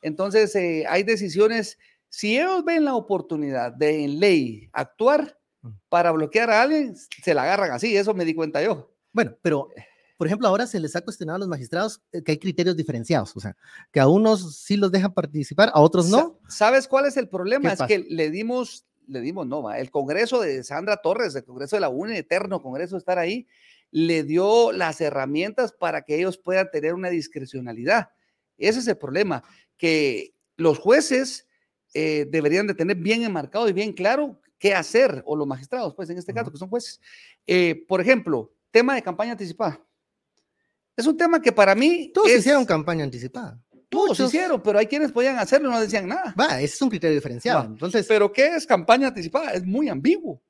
Entonces, eh, hay decisiones, si ellos ven la oportunidad de en ley actuar mm. para bloquear a alguien, se la agarran así, eso me di cuenta yo. Bueno, pero por ejemplo, ahora se les ha cuestionado a los magistrados eh, que hay criterios diferenciados, o sea, que a unos sí los dejan participar, a otros no. ¿Sabes cuál es el problema? Es que le dimos le dimos, no, el Congreso de Sandra Torres, el Congreso de la UNE, eterno Congreso, estar ahí, le dio las herramientas para que ellos puedan tener una discrecionalidad. Ese es el problema, que los jueces eh, deberían de tener bien enmarcado y bien claro qué hacer, o los magistrados, pues en este caso, que son jueces. Eh, por ejemplo, tema de campaña anticipada. Es un tema que para mí... Todos hicieron campaña anticipada. Todos hicieron, pero hay quienes podían hacerlo y no decían nada. Va, ese es un criterio diferenciado. Entonces, pero ¿qué es campaña anticipada? Es muy ambiguo.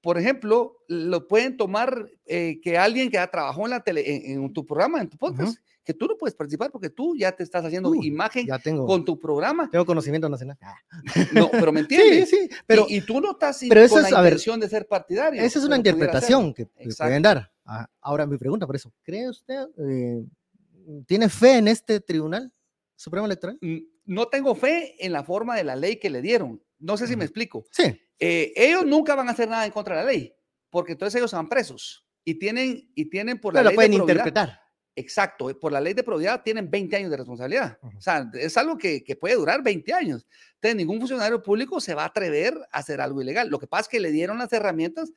Por ejemplo, lo pueden tomar eh, que alguien que ha trabajado en la tele, en, tu programa, en tu podcast, que tú no puedes participar porque tú ya te estás haciendo Uh, imagen Ya tengo, con tu programa. tengo conocimiento nacional. Ah, No, pero me Sí, entiendes. sí, pero y, y tú no estás pero eso con es, la a ver, intención de ser partidario. esa es una interpretación que, que pueden dar. Ah, ahora, mi pregunta por eso, ¿cree usted, eh, tiene fe en este Tribunal Supremo Electoral? No tengo fe en la forma de la ley que le dieron. No sé si me explico. Sí, Eh, ellos nunca van a hacer nada en contra de la ley, porque entonces ellos van presos y tienen, y tienen por la pero lo ley pueden de interpretar. Exacto, por la ley de probidad tienen 20 años de responsabilidad. Ujú. O sea, es algo que, que puede durar 20 años. Entonces, ningún funcionario público se va a atrever a hacer algo ilegal. Lo que pasa es que le dieron las herramientas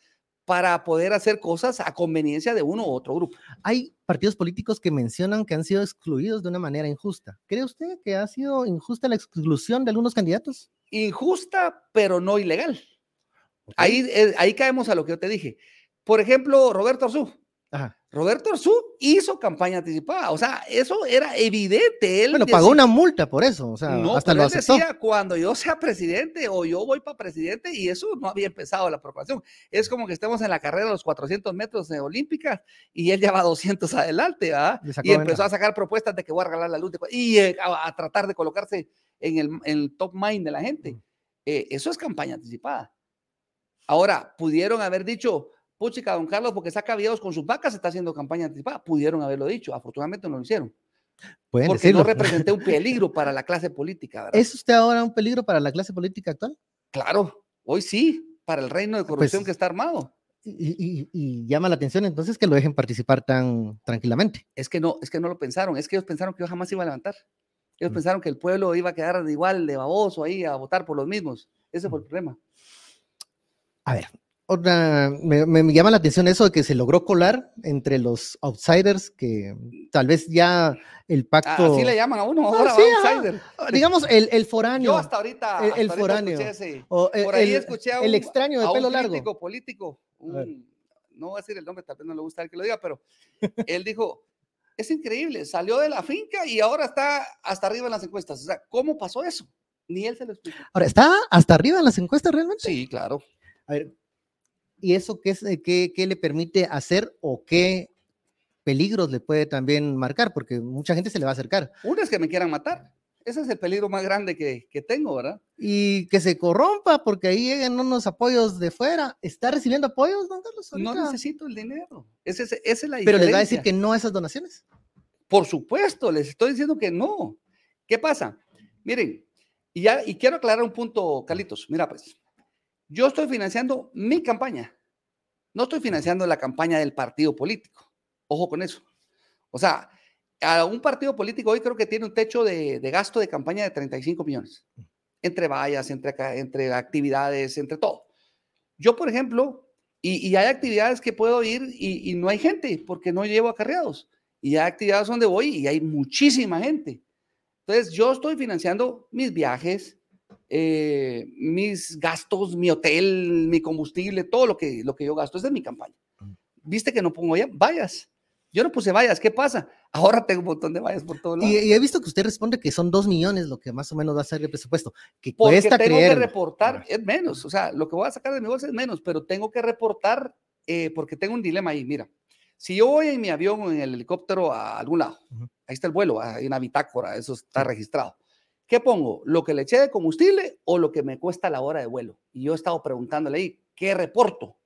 para poder hacer cosas a conveniencia de uno u otro grupo. Hay partidos políticos que mencionan que han sido excluidos de una manera injusta. ¿Cree usted que ha sido injusta la exclusión de algunos candidatos? Injusta, pero no ilegal. Ahí, eh, ahí caemos a lo que yo te dije. Por ejemplo, Roberto Arzú. Ajá. Roberto Arzú hizo campaña anticipada. O sea, eso era evidente. Él Bueno, decía- pagó una multa por eso, o sea, No, hasta lo aceptó. decía cuando yo sea presidente o yo voy para presidente y eso no había empezado la proclamación. Es como que estemos en la carrera de los 400 metros de olímpica y él ya va 200 adelante, ¿verdad? Y empezó a sacar propuestas de que voy a regalar la luz de y eh, a, a tratar de colocarse en el, en el top mind de la gente. Eh, eso es campaña anticipada. Ahora, pudieron haber dicho, puchica, don Carlos, porque saca videos con sus vacas, está haciendo campaña anticipada. Pudieron haberlo dicho, afortunadamente no lo hicieron. Pueden Porque decirlo. no representé un peligro para la clase política, ¿verdad? ¿Es usted ahora un peligro para la clase política actual? Claro, hoy sí, para el reino de corrupción Pues- que está armado. Y, y- y llama la atención entonces que lo dejen participar tan tranquilamente. Es que no, es que no lo pensaron, es que ellos pensaron que yo jamás iba a levantar. Ellos Mm. pensaron que el pueblo iba a quedar igual de baboso ahí a votar por los mismos. Ese fue el problema. A ver, otra, me, llama la atención eso de que se logró colar entre los outsiders, que tal vez ya el Ah, pacto, Así le llaman a uno Ah, ahora, sí, outsider. digamos, el, el foráneo, Yo hasta ahorita, el- foráneo. escuché ese- o el, por ahí escuché a el un- extraño de a un pelo largo. político, un- no voy a decir el nombre, tal vez no le gusta el que lo diga, pero él dijo, es increíble, salió de la finca y ahora está hasta arriba en las encuestas. O sea, ¿cómo pasó eso? Ni él se lo explicó. Ahora, ¿está hasta arriba en las encuestas realmente? Sí, claro. A ver, ¿y eso qué, es, eh, qué, qué le permite hacer o qué peligros le puede también marcar? Porque mucha gente se le va a acercar. Uno es que me quieran matar. Ese es el peligro más grande que, que tengo, ¿verdad? Y que se corrompa porque ahí llegan unos apoyos de fuera. ¿Está recibiendo apoyos, don Carlos? No necesito el dinero. Es- esa es la Pero les va a decir diferencia. que no a esas donaciones. Por supuesto, les estoy diciendo que no. ¿Qué pasa? Miren, y, ya, y quiero aclarar un punto, Carlitos. Mira, pues, yo estoy financiando mi campaña. No estoy financiando la campaña del partido político. Ojo con eso. O sea, a un partido político hoy creo que tiene un techo de, de gasto de campaña de 35 millones. Entre vallas, entre, entre actividades, entre todo. Yo, por ejemplo, y, y hay actividades que puedo ir y, y no hay gente porque no llevo acarreados. Y hay actividades donde voy y hay muchísima gente. Entonces, yo estoy financiando mis viajes, eh, mis gastos, mi hotel, mi combustible, todo lo que, lo que yo gasto. Es mi campaña. Mm. ¿Viste que no pongo ya vallas? Yo no puse vallas. ¿Qué pasa? Ahora tengo un montón de vallas por todos lados. Y, y he visto que usted responde que son dos millones lo que más o menos va a ser el presupuesto. Que Porque cuesta tengo creer. que reportar, es menos, o sea, lo que voy a sacar de mi bolsa es menos, pero tengo que reportar eh, porque tengo un dilema ahí. Mira, si yo voy en mi avión o en el helicóptero a algún lado, ahí está el vuelo, hay una bitácora, eso está registrado. ¿Qué pongo? ¿Lo que le eché de combustible o lo que me cuesta la hora de vuelo? Y yo he estado preguntándole ahí, ¿qué reporto?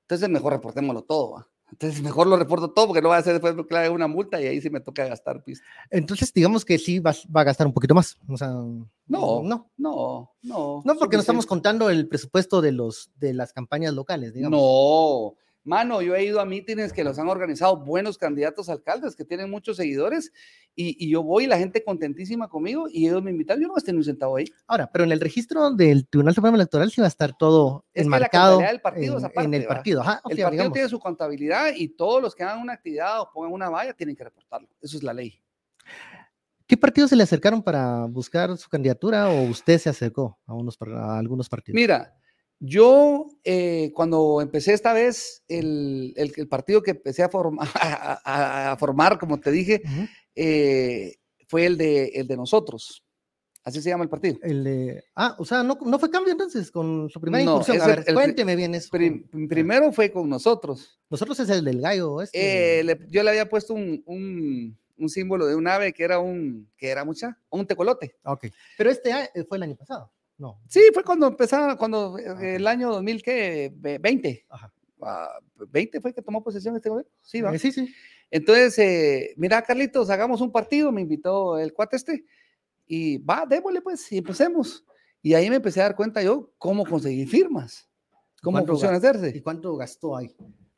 Entonces mejor reportémoslo todo. ¿va? Entonces mejor lo reporto todo porque no va a hacer después una multa y ahí sí me toca gastar pista. Entonces, digamos que sí va, va a gastar un poquito más. O sea, No, no. no, no. No, porque no estamos contando el presupuesto de, los, de las campañas locales, digamos. No, mano, yo he ido a mítines que los han organizado buenos candidatos a alcaldes que tienen muchos seguidores y, y yo voy la gente contentísima conmigo y ellos me invitan, yo no gasté ni un centavo ahí. Ahora, pero en el registro del Tribunal Supremo Electoral sí va a estar todo Es que la enmarcado del partido es en, aparte, en el ¿verdad? partido. Ajá, El sea, partido digamos. tiene su contabilidad y todos los que hagan una actividad o pongan una valla tienen que reportarlo. Eso es la ley. ¿Qué partidos se le acercaron para buscar su candidatura o usted se acercó a, unos, a algunos partidos? Mira, yo eh, cuando empecé esta vez el, el- el partido que empecé a, formar, a, formar, como te dije, eh, fue el de, el de nosotros. Así se llama el partido. El de- ah, o sea, no, no fue cambio entonces con su primera No, incursión. A ver, cuénteme bien eso. Prim- primero fue con nosotros. Nosotros es el del gallo. Este. Eh, le- yo le había puesto un, un- un símbolo de un ave que era un, que era mucha, un tecolote. Ok. Pero este fue el año pasado. No. Sí, fue cuando empezaba, cuando eh, ok. el año 2020. Ajá. 20 fue que tomó posesión este gobierno. Sí, va. Eh, sí, sí. Entonces, eh, mira, Carlitos, hagamos un partido, me invitó el cuate este, y va, démosle pues, y empecemos. Y ahí me empecé a dar cuenta yo cómo conseguir firmas, cómo ¿Cuánto funciona ¿Y hacerse. cuánto gastó ahí?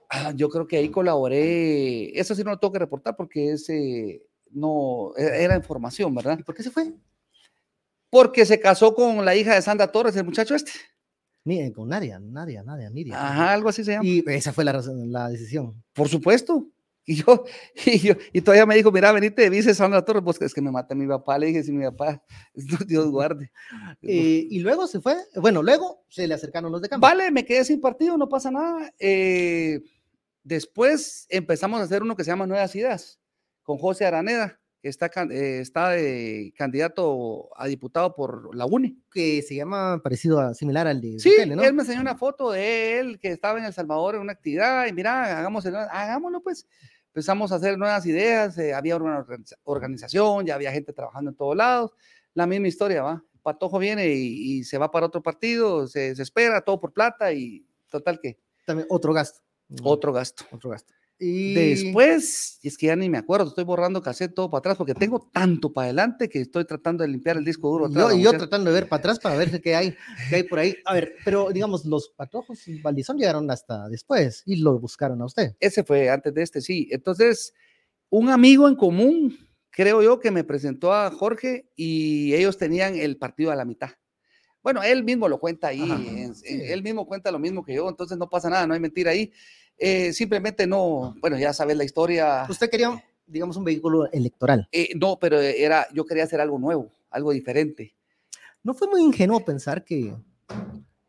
Ah, yo creo que ahí colaboré, eso sí no lo tengo que reportar porque ese no, e- era información, ¿verdad? ¿Y por qué se fue? Porque se casó con la hija de Sandra Torres, el muchacho este. Ni, eh, con Nadia, Nadia, Nadia, Nidia. Ajá, algo así se llama. Y esa fue la, razón- la decisión. Por supuesto. Y yo, y yo, y todavía me dijo, mira, venite de vice Sandra Torres, pues es que me mata mi papá, le dije, si mi papá, Dios guarde. Eh, y luego se fue, bueno, luego se le acercaron los de campo. Vale, me quedé sin partido, no pasa nada. Eh, después empezamos a hacer uno que se llama Nuevas Ideas, con José Araneda, está, eh, está de candidato a diputado por la UNE. Que se llama parecido a, similar al de Sí, Bukele, ¿no? él me enseñó una foto de él que estaba en El Salvador en una actividad y mira, hagamos hagámoslo pues. Empezamos a hacer nuevas ideas, eh, había una organiza- organización, ya había gente trabajando en todos lados, la misma historia, ¿va? Patojo viene y, y se va para otro partido, se, se espera, todo por plata y total que También otro gasto. otro gasto. Otro gasto. Y Después, y es que ya ni me acuerdo, estoy borrando cassette todo para atrás porque tengo tanto para adelante que estoy tratando de limpiar el disco duro. atrás, yo, y yo tratando de ver para atrás para ver qué hay, qué hay por ahí. A ver, pero digamos, los patojos y Valdizón llegaron hasta después y lo buscaron a usted. Ese fue antes de este, sí. Entonces, un amigo en común, creo yo, que me presentó a Jorge y ellos tenían el partido a la mitad. Bueno, él mismo lo cuenta ahí, Ajá, en- sí. él mismo cuenta lo mismo que yo, entonces no pasa nada, no hay mentira ahí. Eh, simplemente no, bueno, ya sabes la historia. Usted quería, digamos, un vehículo electoral. Eh, no, pero era, yo quería hacer algo nuevo, algo diferente. ¿No fue muy ingenuo pensar que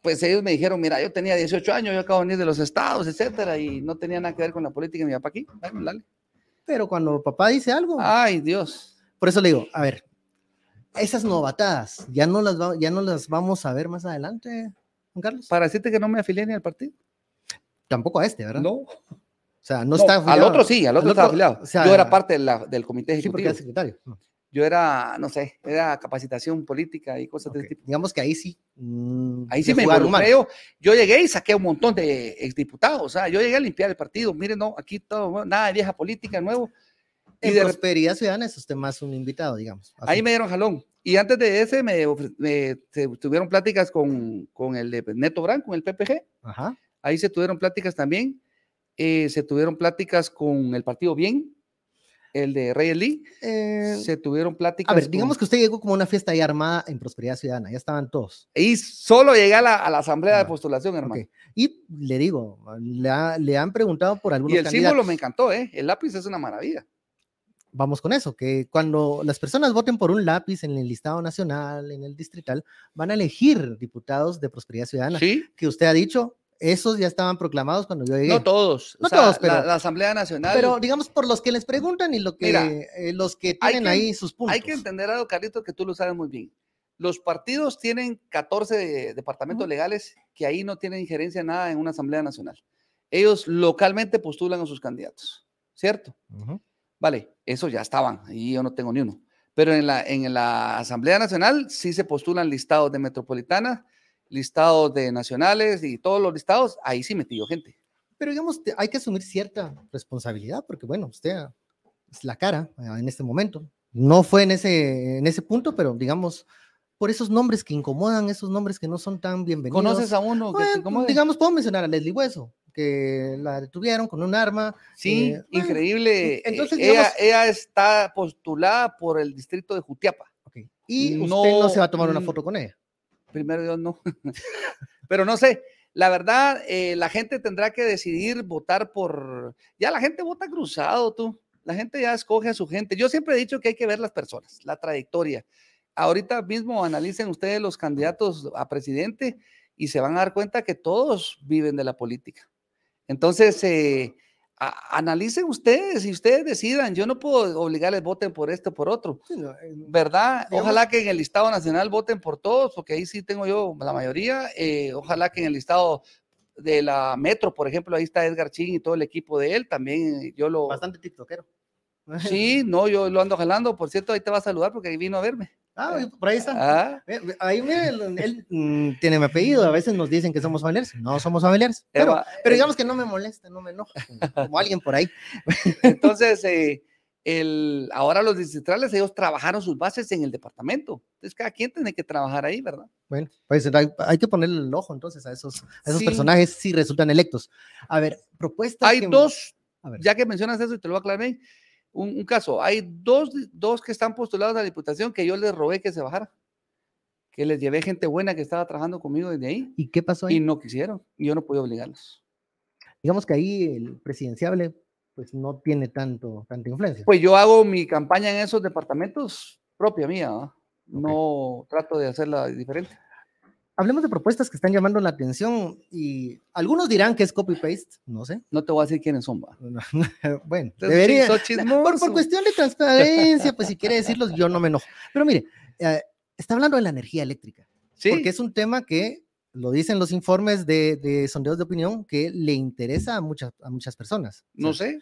Pues ellos me dijeron, mira, yo tenía 18 años, yo acabo de venir de los estados, etcétera, y no tenía nada que ver con la política de mi papá aquí. Dale. Pero cuando papá dice algo, Ay, Dios. por eso le digo, a ver, esas novatadas, ya no las, va- ya no las vamos a ver más adelante, Juan Carlos. Para decirte que no me afilié ni al partido. Tampoco a este, ¿verdad? No. O sea, no, No, está al afiliado. otro sí, al otro Al estaba otro, afiliado. o sea, yo era parte de la- del comité Sí, porque ejecutivo. era secretario. No, yo era, no sé, era capacitación política y cosas de ok. ese tipo. Digamos que ahí sí. mm, Ahí sí me involucré yo. Yo llegué y saqué un montón de exdiputados. O sea, yo llegué a limpiar el partido. Miren, no, aquí todo, nada de vieja política nuevo. Y En de Prosperidad Ciudadana es usted más un invitado, digamos. así. Ahí me dieron jalón. Y antes de ese me, me- tuvieron pláticas con, con el de Neto Brand, con el PPG. Ajá. Ahí se tuvieron pláticas también. Eh, se tuvieron pláticas con el partido Bien, el de Reyes Lee. Eh, Se tuvieron pláticas. a ver, con- digamos que usted llegó como una fiesta ahí armada en Prosperidad Ciudadana, ya estaban todos. Y solo llegué a la, a la asamblea de Ah, postulación, hermano. Y le digo, le, ha- le han preguntado por algunos Y el candidatos. símbolo me encantó, ¿eh? El lápiz es una maravilla. Vamos con eso, que cuando las personas voten por un lápiz en el listado nacional, en el distrital, van a elegir diputados de Prosperidad Ciudadana, Sí, que usted ha dicho, esos ya estaban proclamados cuando yo llegué. no todos. o No sea, todos, pero- La, Asamblea Nacional. Pero digamos por los que les preguntan y lo que, Mira, eh, los que tienen que- ahí sus puntos. Hay que entender algo, Carlitos, que tú lo sabes muy bien. Los partidos tienen 14 de- departamentos legales que ahí no tienen injerencia en nada en una asamblea nacional. Ellos localmente postulan a sus candidatos, ¿cierto? Vale, esos ya estaban, y yo no tengo ni uno. Pero en la, en la Asamblea Nacional sí se postulan listados de metropolitana, listados de nacionales y todos los listados, ahí sí metí yo gente. Pero digamos, hay que asumir cierta responsabilidad, porque bueno, usted es la cara eh, en este momento. No fue en ese, en ese punto, pero digamos, por esos nombres que incomodan, esos nombres que no son tan bienvenidos. ¿Conoces a uno que Bueno, digamos, puedo mencionar a Leslie Hueso, que la detuvieron con un arma. Sí, eh, bueno, increíble. entonces, ella, digamos- ella está postulada por el distrito de Jutiapa. Y usted No, no se va a tomar una foto con ella. Primero Dios no. Pero no sé, la verdad, eh, la gente tendrá que decidir votar por... Ya la gente vota cruzado, tú. La gente ya escoge a su gente. Yo siempre he dicho que hay que ver las personas, la trayectoria. Ahorita mismo analicen ustedes los candidatos a presidente y se van a dar cuenta que todos viven de la política. Entonces, eh, a- analicen ustedes y ustedes decidan. Yo no puedo obligarles voten por esto o por otro. Sí, no, ¿verdad? Digamos- Ojalá que en el listado nacional voten por todos, porque ahí sí tengo yo la mayoría. eh, ojalá que en el listado de la Metro, por ejemplo, ahí está Edgar Chin y todo el equipo de él, también yo lo... Bastante tiktokero. Sí, no, yo lo ando jalando. Por cierto, ahí te va a saludar porque ahí vino a verme. Ah, por ahí está. Ah, Ahí él, él, mm, tiene mi apellido. A veces nos dicen que somos familiares. No somos familiares. Pero, Eva, pero eh, digamos que no me molesta, no me enoja. Como alguien por ahí. Entonces, eh, el, ahora los distritales, ellos trabajaron sus bases en el departamento. Entonces, cada quien tiene que trabajar ahí, ¿verdad? Bueno, pues hay, hay que ponerle el ojo entonces a esos, a esos Sí. personajes si resultan electos. A ver, propuestas. Hay que- dos, A ver. ya que mencionas eso y te lo aclaré, un, un caso, hay dos, dos que están postulados a la diputación que yo les robé que se bajara, que les llevé gente buena que estaba trabajando conmigo desde ahí ¿Y qué pasó ahí? y no quisieron, y yo no pude obligarlos. Digamos que ahí el presidenciable pues no tiene tanto, tanta influencia. Pues yo hago mi campaña en esos departamentos propia mía, ¿va? no trato de hacerla diferente. Hablemos de propuestas que están llamando la atención y algunos dirán que es copy-paste, no sé. No te voy a decir quiénes son, va. bueno, debería. Por, cuestión de transparencia, pues si quiere decirlos, yo no me enojo. Pero mire, eh, está hablando de la energía eléctrica, Sí, porque es un tema que lo dicen los informes de, de sondeos de opinión que le interesa a muchas, a muchas personas. O no sea, sé,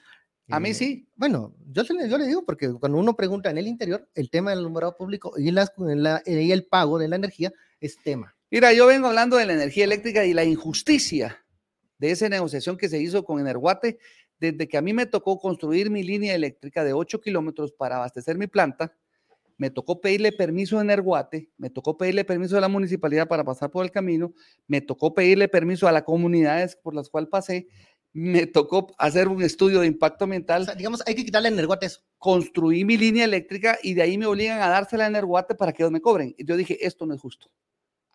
a mí eh, sí. Bueno, yo, le- yo le digo porque cuando uno pregunta en el interior, el tema del alumbrado público y, las, la- y el pago de la energía es tema. Mira, yo vengo hablando de la energía eléctrica y la injusticia de esa negociación que se hizo con Energuate desde que a mí me tocó construir mi línea eléctrica de 8 kilómetros para abastecer mi planta. Me tocó pedirle permiso a Energuate, me tocó pedirle permiso a la municipalidad para pasar por el camino, me tocó pedirle permiso a las comunidades por las cuales pasé, me tocó hacer un estudio de impacto O ambiental, sea, digamos, hay que quitarle el energuate eso. construí mi línea eléctrica y de ahí me obligan a dársela a Energuate para que ellos me cobren. Y yo dije, esto no es justo.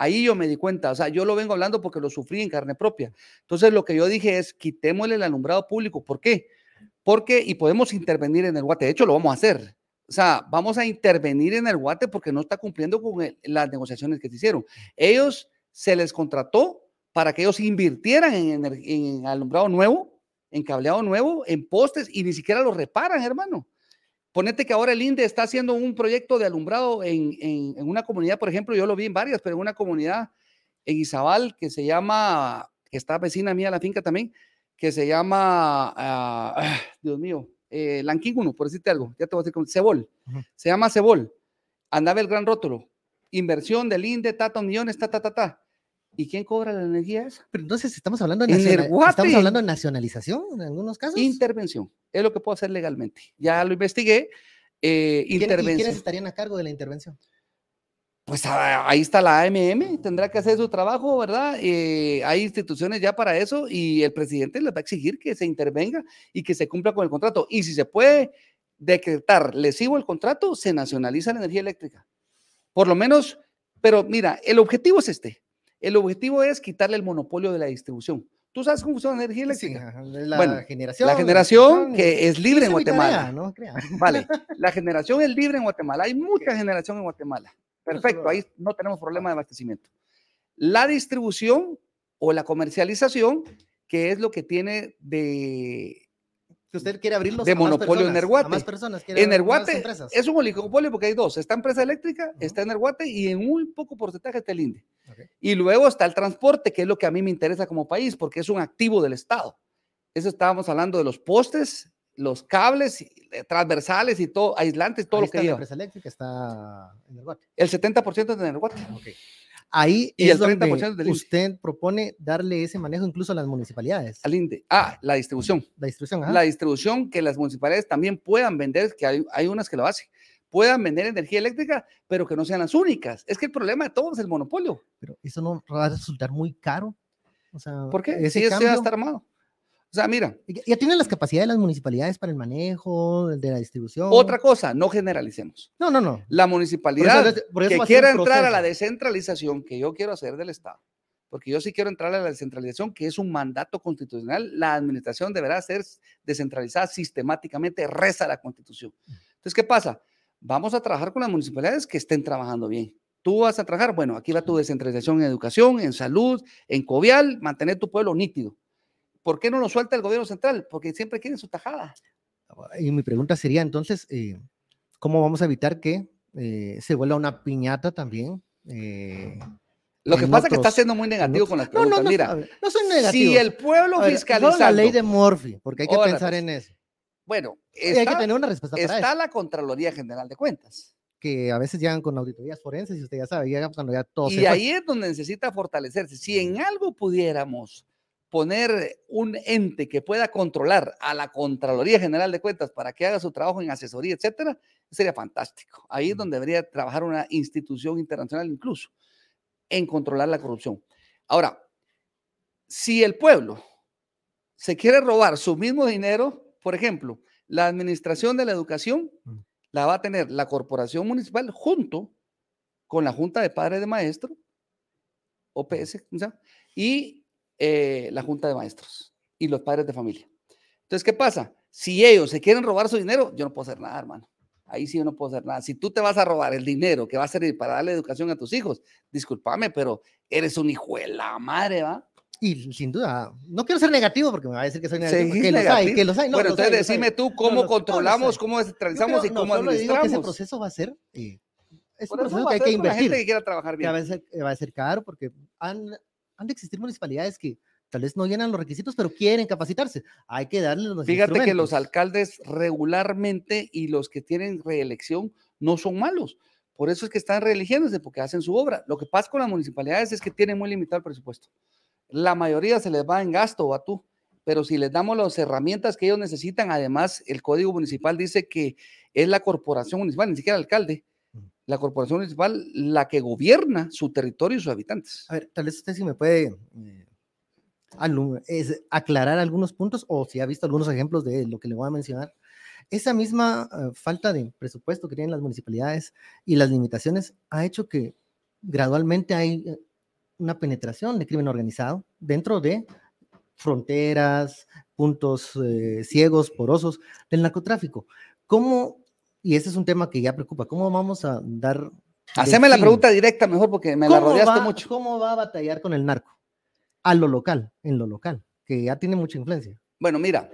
Ahí yo me di cuenta, o sea, yo lo vengo hablando porque lo sufrí en carne propia. Entonces, lo que yo dije es, quitémosle el alumbrado público. ¿Por qué? Porque, y podemos intervenir en el guate, de hecho lo vamos a hacer. O sea, vamos a intervenir en el guate porque no está cumpliendo con las negociaciones que se hicieron. Ellos se les contrató para que ellos invirtieran en, en alumbrado nuevo, en cableado nuevo, en postes y ni siquiera lo reparan, hermano. Ponete que ahora el INDE está haciendo un proyecto de alumbrado en, en- en una comunidad, por ejemplo, yo lo vi en varias, pero en una comunidad en Izabal que se llama, que está vecina mía a la finca también, que se llama, ah, Dios mío, eh, Lanquínguno, por decirte algo, ya te voy a decir, cómo- Cebol, se llama Cebol, andaba el gran rótulo, inversión del INDE, tata, millones, ta, ta, ta, ta. ¿Y quién cobra la energía esa? Pero entonces estamos hablando de, nacional- estamos hablando de nacionalización en algunos casos. Intervención, es lo que puedo hacer legalmente. Ya lo investigué. eh, ¿Quién- ¿Y intervención. quiénes estarían a cargo de la intervención? Pues ah, ahí está la AMM, tendrá que hacer su trabajo, ¿verdad? Eh, hay instituciones ya para eso y el presidente les va a exigir que se intervenga y que se cumpla con el contrato. Y si se puede decretar lesivo el contrato, se nacionaliza la energía eléctrica. Por lo menos, pero mira, el objetivo es este. El objetivo es quitarle el monopolio de la distribución. ¿Tú sabes cómo funciona la energía eléctrica? ajá, la Bueno, generación. la generación que es libre en Guatemala. ¿no? Crea. Vale, la generación es libre en Guatemala. Hay mucha generación en Guatemala. Perfecto, ahí no tenemos problema de abastecimiento. La distribución o la comercialización, que es lo que tiene de... Que usted quiere abrirlos De a más monopolio personas, Energuate. a más personas. Energuate es un oligopolio porque hay dos. Está empresa eléctrica, Ujú. está Energuate y en muy poco porcentaje está el INDE. Y luego está el transporte, que es lo que a mí me interesa como país, porque es un activo del Estado. Eso estábamos hablando de los postes, los cables eh, transversales y todo, aislantes, todo Ahí lo está que la lleva. empresa eléctrica está en el Guate. El 70% es de Energuate. Ahí Y es el 30% donde del usted propone darle ese manejo incluso a las municipalidades. Al INDE. Ah, la distribución. La distribución, ajá. La distribución que las municipalidades también puedan vender, que hay, hay unas que lo hacen, puedan vender energía eléctrica, pero que no sean las únicas. Es que el problema de todo es el monopolio. Pero eso no va a resultar muy caro. O sea, ¿Por qué? ese Si eso ya cambio- está armado. O sea, mira, ya tienen las capacidades de las municipalidades para el manejo de la distribución. otra cosa, no generalicemos. No, no, no. La Por eso- municipalidad por eso que quiera entrar a la descentralización que yo quiero hacer del Estado, porque yo sí quiero entrar a la descentralización, que es un mandato constitucional, la administración deberá ser descentralizada sistemáticamente, reza la constitución. Entonces, ¿qué pasa? Vamos a trabajar con las municipalidades que estén trabajando bien. Tú vas a trabajar, bueno, aquí va tu descentralización en educación, en salud, en covial, mantener tu pueblo nítido. ¿Por qué no lo suelta el gobierno central? Porque siempre quieren su tajada. Y mi pregunta sería entonces, eh, ¿cómo vamos a evitar que eh, se vuelva una piñata también? Eh, Lo que pasa es que está siendo muy negativo con las no, preguntas. no, no, a Mira, no soy negativo. si el pueblo A ver, solo fiscalizando... la ley de Murphy, porque hay que pensar pues. en eso. Bueno, hay que está, tener una respuesta para está eso. la Contraloría General de Cuentas. Que a veces llegan con auditorías forenses y usted ya sabe, llega cuando ya todo se Y fue. ahí es donde necesita fortalecerse. Si en algo pudiéramos poner un ente que pueda controlar a la Contraloría General de Cuentas para que haga su trabajo en asesoría, etcétera, sería fantástico. Ahí es donde debería trabajar una institución internacional incluso en controlar la corrupción. Ahora, si el pueblo se quiere robar su mismo dinero, por ejemplo, la administración de la educación Mm. la va a tener la corporación municipal junto con la Junta de Padres de Maestro, OPS, y eh, la Junta de Maestros y los padres de familia. Entonces, ¿qué pasa? Si ellos se quieren robar su dinero, yo no puedo hacer nada, hermano. Ahí sí yo no puedo hacer nada. Si tú te vas a robar el dinero que va a servir para darle educación a tus hijos, discúlpame, pero eres un hijo de la madre, ¿va? Y sin duda, no quiero ser negativo porque me va a decir que soy negativo. Que los hay, que los hay. No, bueno, los entonces hay, los hay. decime tú No, cómo no, controlamos, cómo descentralizamos y no, cómo solo digo que ese administramos. proceso va a ser, eh, es un eso proceso que hay que con la gente invertir. que quiera trabajar que bien. va a ser, va a ser caro porque han, han de existir municipalidades que tal vez no llenan los requisitos, pero quieren capacitarse. Hay que darles los Fíjate que los alcaldes regularmente y los que tienen reelección no son malos. Por eso es que están reeligiéndose, porque hacen su obra. Lo que pasa con las municipalidades es que tienen muy limitado el presupuesto. La mayoría se les va en gasto o a tú, pero si les damos las herramientas que ellos necesitan, además el código municipal dice que es la corporación municipal, ni siquiera el alcalde. La corporación municipal la que gobierna su territorio y sus habitantes. A ver, tal vez usted sí me puede eh, aclarar algunos puntos o si ha visto algunos ejemplos de lo que le voy a mencionar. Esa misma eh, falta de presupuesto que tienen las municipalidades y las limitaciones ha hecho que gradualmente hay eh, una penetración de crimen organizado dentro de fronteras, puntos ciegos, porosos del narcotráfico. ¿Cómo, y ese es un tema que ya preocupa, cómo vamos a dar... Haceme la pregunta directa mejor porque me la ¿Cómo rodeaste va- mucho. ¿Cómo va a batallar con el narco? A lo local, en lo local, que ya tiene mucha influencia. Bueno, mira,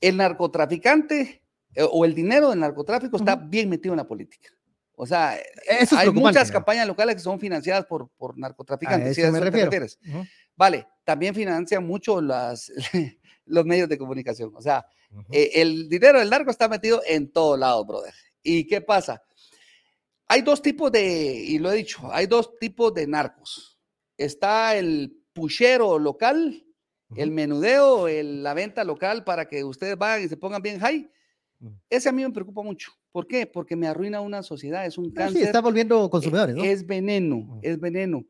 el narcotraficante eh, o el dinero del narcotráfico está bien metido en la política. O sea, eh, Eso hay muchas ¿no? campañas locales que son financiadas por, por A narcotraficantes. si eso a me eso te refiero. refieres. Vale, también financian mucho las, los medios de comunicación. O sea, eh, el dinero del narco está metido en todos lados, brother. ¿Y qué pasa? Hay dos tipos de, y lo he dicho, hay dos tipos de narcos. Está el puchero local, el menudeo, el- la venta local para que ustedes vayan y se pongan bien high. Ujú. Ese a mí me preocupa mucho. ¿Por qué? Porque me arruina una sociedad, es un Ah, cáncer. sí, está volviendo eh, consumidores, ¿no? Es veneno, Ujú. es veneno.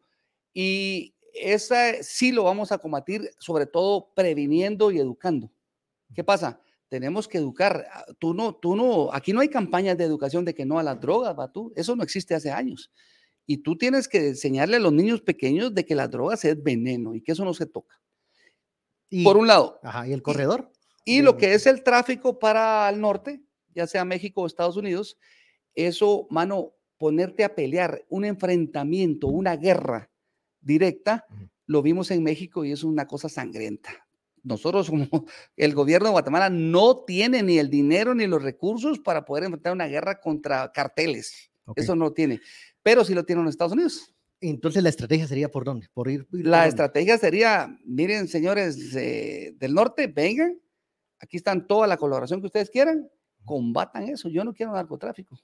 Y esa sí lo vamos a combatir, sobre todo previniendo y educando. ¿Qué pasa? Tenemos que educar. Ah, Tú no, tú no, aquí no hay campañas de educación de que no a las drogas, va tú. Eso no existe hace años. Y tú tienes que enseñarle a los niños pequeños de que las drogas es veneno y que eso no se toca. Y, Por un lado. ajá, ¿y el corredor? Y lo que es el tráfico para el norte, ya sea México o Estados Unidos, eso, mano, ponerte a pelear, un enfrentamiento, una guerra directa, lo vimos en México y es una cosa sangrienta. Nosotros como el gobierno de Guatemala no tiene ni el dinero ni los recursos para poder enfrentar una guerra contra carteles. Eso no lo tiene. Pero sí lo tienen los Estados Unidos. Entonces la estrategia sería por dónde? Por ir. ir por La dónde? estrategia sería, miren, señores eh, del norte, vengan, aquí están toda la colaboración que ustedes quieran, combatan eso. Yo no quiero narcotráfico.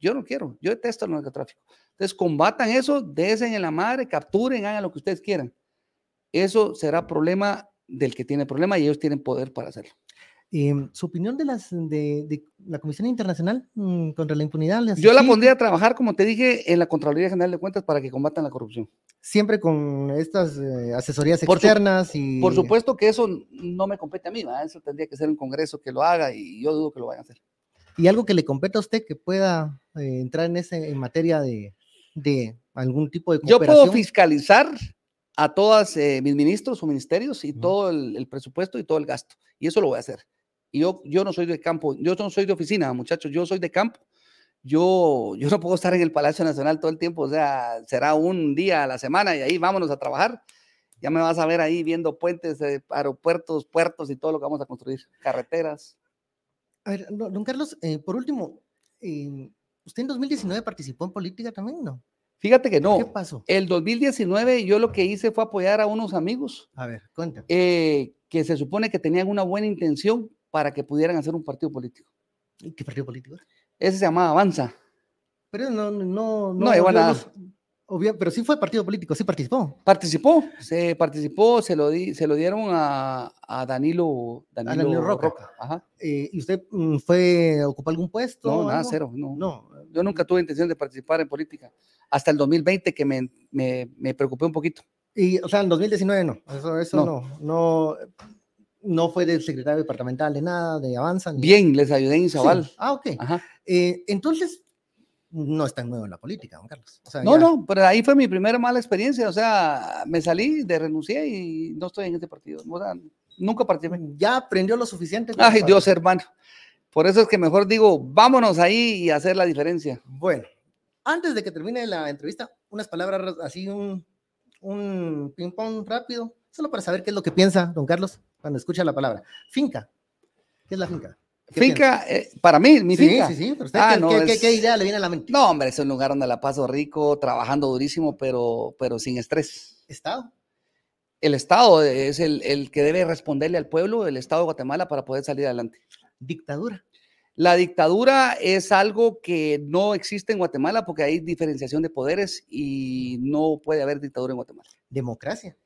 Yo no quiero, yo detesto el narcotráfico. Entonces, combatan eso, desen en la madre, capturen, hagan lo que ustedes quieran. Eso será problema del que tiene problema y ellos tienen poder para hacerlo. Em, ¿Su opinión de, las, de, de la Comisión Internacional mm, contra la Impunidad? ¿le Yo la pondría a trabajar, como te dije, en la Contraloría General de Cuentas para que combatan la corrupción. Siempre con estas eh, asesorías Por su- externas y... Por supuesto que eso no me compete a mí, ¿verdad? eso tendría que ser un Congreso que lo haga y yo dudo que lo vayan a hacer. Y algo que le compete a usted que pueda eh, entrar en, ese, en materia de, de algún tipo de Yo cooperación. puedo fiscalizar a todos mis ministros o ministerios y todo el, el presupuesto y todo el gasto. Y eso lo voy a hacer. Y yo, yo no soy de campo, yo no soy de oficina, muchachos, yo soy de campo. Yo, yo no puedo estar en el Palacio Nacional todo el tiempo, o sea, será un día a la semana y ahí vámonos a trabajar. Ya me vas a ver ahí viendo puentes, eh, aeropuertos, puertos y todo lo que vamos a construir, carreteras. A ver, don Carlos, eh, por último, eh, ¿usted en 2019 participó en política también? No. Fíjate que ¿Qué no. pasó? El 2019 yo lo que hice fue apoyar a unos amigos A ver, cuéntame. eh, que se supone que tenían una buena intención, para que pudieran hacer un partido político. ¿Y qué partido político? Ese se llamaba Avanza. Pero no, no, no. No a yo nada. Obvio, pero sí fue partido político, sí participó. Participó, se participó, se lo, di, se lo dieron a, a Danilo, Danilo, Danilo Roca. Ajá. Eh, ¿Y usted mm, fue, ocupó algún puesto? No, nada, cero. No. No. Yo nunca tuve intención de participar en política. Hasta el 2020 que me, me, me preocupé un poquito. Y, o sea, en 2019 no. Eso, eso No. no. no. No fue del secretario departamental de nada, de Avanza. ni- Bien, les ayudé en Sí. Izabal. Ah, ok. Ajá. Eh, entonces, no está nuevo en la política, don Carlos. O sea, No, ya- no, pero ahí fue mi primera mala experiencia. O sea, me salí, de renuncié y no estoy en este partido. O sea, nunca participé. Ya aprendió lo suficiente. Ay, para- Dios, hermano. Por eso es que mejor digo, vámonos ahí y hacer la diferencia. Bueno, antes de que termine la entrevista, unas palabras así, un, un ping-pong rápido, solo para saber qué es lo que piensa don Carlos cuando escucha la palabra. Finca. ¿Qué es la finca? ¿Qué Finca, eh, para mí, mi finca. Sí, sí, sí. Pero usted, Ah, ¿qué, no, qué- es- qué idea le viene a la mente? No, hombre, es un lugar donde la paso rico, trabajando durísimo, pero, pero sin estrés. Estado. El Estado es el, el que debe responderle al pueblo, el Estado de Guatemala, para poder salir adelante. Dictadura. La dictadura es algo que no existe en Guatemala porque hay diferenciación de poderes y no puede haber dictadura en Guatemala. Democracia.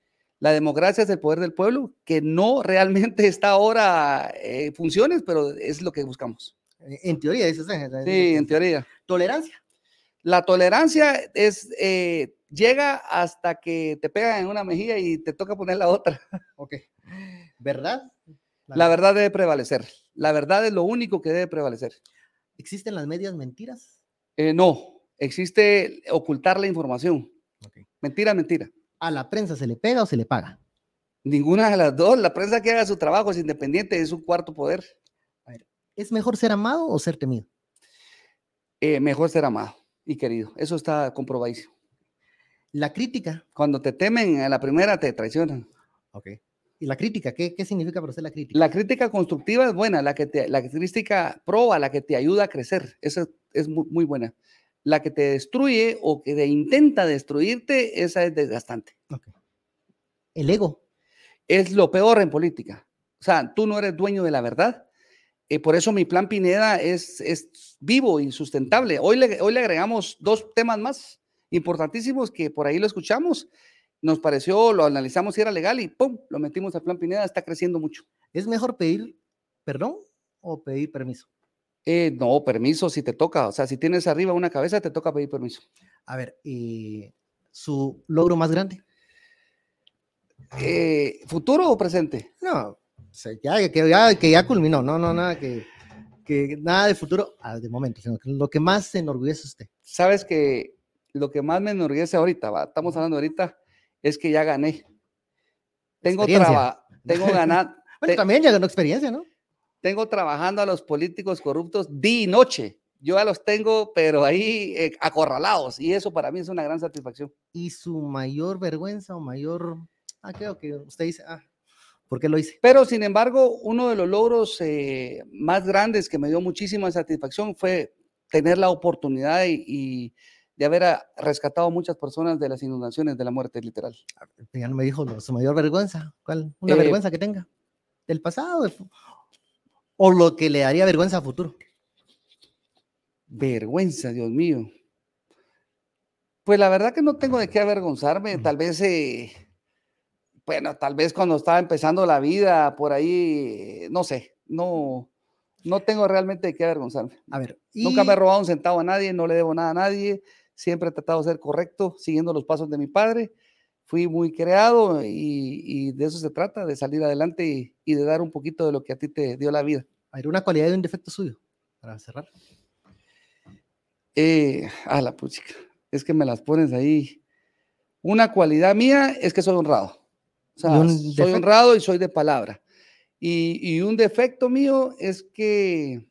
La democracia es el poder del pueblo, que no realmente está ahora eh, en funciones, pero es lo que buscamos. Eh, En teoría, dice usted. Sí, en teoría. Tolerancia. La tolerancia es, eh, llega hasta que te pegan en una mejilla y te toca poner la otra. Ok. ¿Verdad? La verdad debe prevalecer. La verdad es lo único que debe prevalecer. ¿Existen las medias mentiras? Eh, no, existe ocultar la información. Mentira, mentira. ¿A la prensa se le pega o se le paga? Ninguna de las dos. La prensa que haga su trabajo es independiente, es un cuarto poder. ¿Es mejor ser amado o ser temido? Eh, mejor ser amado y querido. Eso está comprobadísimo. La crítica. Cuando te temen a la primera, te traicionan. Ok. ¿Y la crítica? ¿Qué, qué significa para usted la crítica? La crítica constructiva es buena, la, que te, la crítica proba, la que te ayuda a crecer. Esa es muy, muy buena. La que te destruye o que te intenta destruirte, esa es desgastante. El ego. Es lo peor en política. O sea, tú no eres dueño de la verdad. Eh, por eso mi plan Pineda es, es vivo y sustentable. Hoy le, hoy le agregamos dos temas más importantísimos que por ahí lo escuchamos. Nos pareció, lo analizamos si era legal y ¡pum! Lo metimos al plan Pineda. Está creciendo mucho. ¿Es mejor pedir perdón o pedir permiso? Eh, no, permiso si te toca. O sea, si tienes arriba una cabeza, te toca pedir permiso. A ver, ¿y su logro más grande? Eh, ¿Futuro o presente? No, ya, que, ya, que ya culminó, no, no, nada que, que nada de futuro ah, de momento, sino que lo que más se enorgullece usted. Sabes que lo que más me enorgullece ahorita, va, estamos hablando ahorita, es que ya gané. Tengo, Experiencia. traba- tengo ganado. Bueno, Te- también ya ganó experiencia, ¿no? Tengo trabajando a los políticos corruptos día y noche. Yo ya los tengo, pero ahí eh, acorralados. Y eso para mí es una gran satisfacción. Y su mayor vergüenza o mayor, ah, creo que usted dice, ah, ¿por qué lo hice? Pero sin embargo, uno de los logros eh, más grandes que me dio muchísima satisfacción fue tener la oportunidad y, y de haber a- rescatado a muchas personas de las inundaciones de la muerte literal. Ya no me dijo su mayor vergüenza, ¿cuál? Una Eh, vergüenza que tenga, del pasado, o lo que le daría vergüenza a futuro. Vergüenza, Dios mío. Pues la verdad que no tengo de qué avergonzarme. Tal vez, eh, bueno, tal vez cuando estaba empezando la vida por ahí, no sé, no, no tengo realmente de qué avergonzarme. A ver, Nunca me he robado un centavo a nadie, no le debo nada a nadie. Siempre he tratado de ser correcto, siguiendo los pasos de mi padre. Fui muy creado y, y de eso se trata, de salir adelante y, y de dar un poquito de lo que a ti te dio la vida. A ver, una cualidad y un defecto suyo, para cerrar. Eh, a la puchica, es que me las pones ahí. Una cualidad mía es que soy honrado. O sea, soy defecto? honrado y soy de palabra. Y, y un defecto mío es que,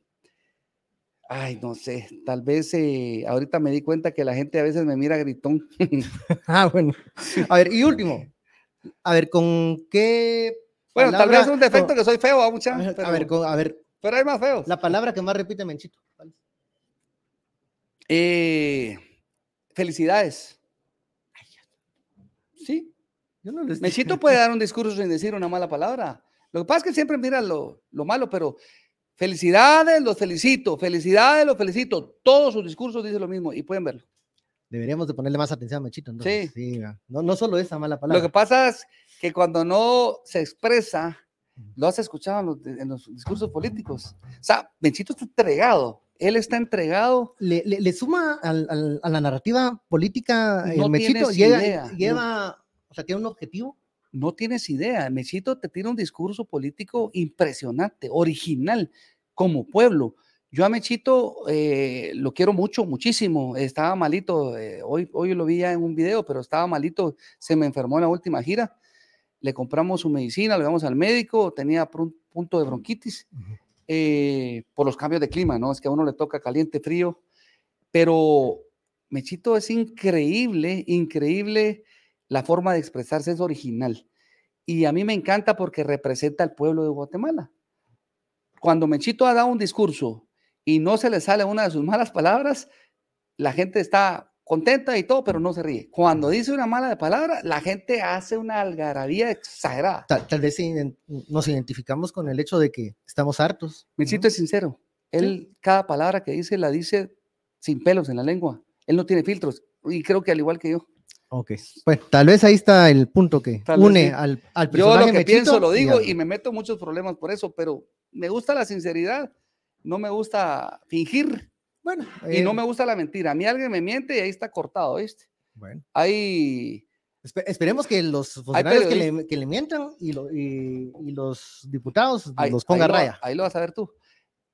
ay, no sé, tal vez eh, ahorita me di cuenta que la gente a veces me mira gritón. Ah, bueno. A ver, y último. A ver, ¿con qué. Bueno, tal vez es un defecto que soy feo, a mucha, a ver, pero, a ver, con- a ver, pero hay más feos. la palabra que más repite Menchito. Eh, felicidades. Sí, Yo no les Mechito puede dar un discurso sin decir una mala palabra. Lo que pasa es que siempre mira lo, lo malo, pero felicidades, los felicito, felicidades, los felicito. Todos sus discursos dicen lo mismo y pueden verlo. Deberíamos de ponerle más atención a Mechito. Entonces. Sí. no, no solo esa mala palabra. Lo que pasa es que cuando no se expresa, lo has escuchado en los, discursos políticos. O sea, Mechito está entregado. Él está entregado. Le, le, suma al, a la narrativa política el Mechito. Llega, lleva, o sea, tiene un objetivo. No tienes idea. Mechito te tiene un discurso político impresionante, original, como pueblo. Yo a Mechito eh, lo quiero mucho, muchísimo. Estaba malito, eh, hoy, hoy lo vi ya en un video, pero estaba malito, se me enfermó en la última gira. Le compramos su medicina, lo llevamos al médico, tenía un punto de bronquitis eh, por los cambios de clima, ¿no? Es que a uno le toca caliente, frío. Pero Mechito es increíble, increíble la forma de expresarse, es original. Y a mí me encanta porque representa al pueblo de Guatemala. Cuando Mechito ha dado un discurso y no se le sale una de sus malas palabras, la gente está contenta y todo, pero no se ríe. Cuando dice una mala palabra, la gente hace una algarabía exagerada. Tal, vez nos identificamos con el hecho de que estamos hartos. Mechito es sincero. Él, cada palabra que dice, la dice sin pelos en la lengua. Él no tiene filtros. Y creo que al igual que yo. Ok. Bueno, tal vez ahí está el punto que une al, al, personaje Yo lo que pienso lo digo y, y me meto muchos problemas por eso, pero me gusta la sinceridad no me gusta fingir. Bueno, y no eh, me gusta la mentira. A mí alguien me miente y ahí está cortado, ¿viste? Bueno. Hay. esperemos que los funcionarios que le, que le, mientan y, y, los diputados los ponga raya. ahí lo vas a ver tú.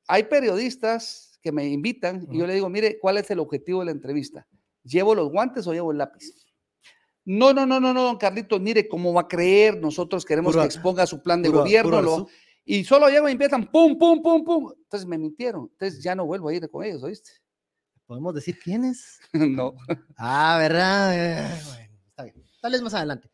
Hay periodistas que me invitan y yo le digo, mire, ¿cuál es el objetivo de la entrevista? ¿Llevo los guantes o llevo el lápiz? No, no, no, no, no, don Carlitos, mire cómo va a creer. Nosotros queremos que exponga su plan de gobierno. Y solo llego y empiezan pum, pum, pum, pum. Entonces me mintieron. Entonces ya no vuelvo a ir con ellos, ¿oíste? ¿Podemos decir quiénes? no. Ah, ¿verdad? Eh, bueno, está bien. Tal vez más adelante.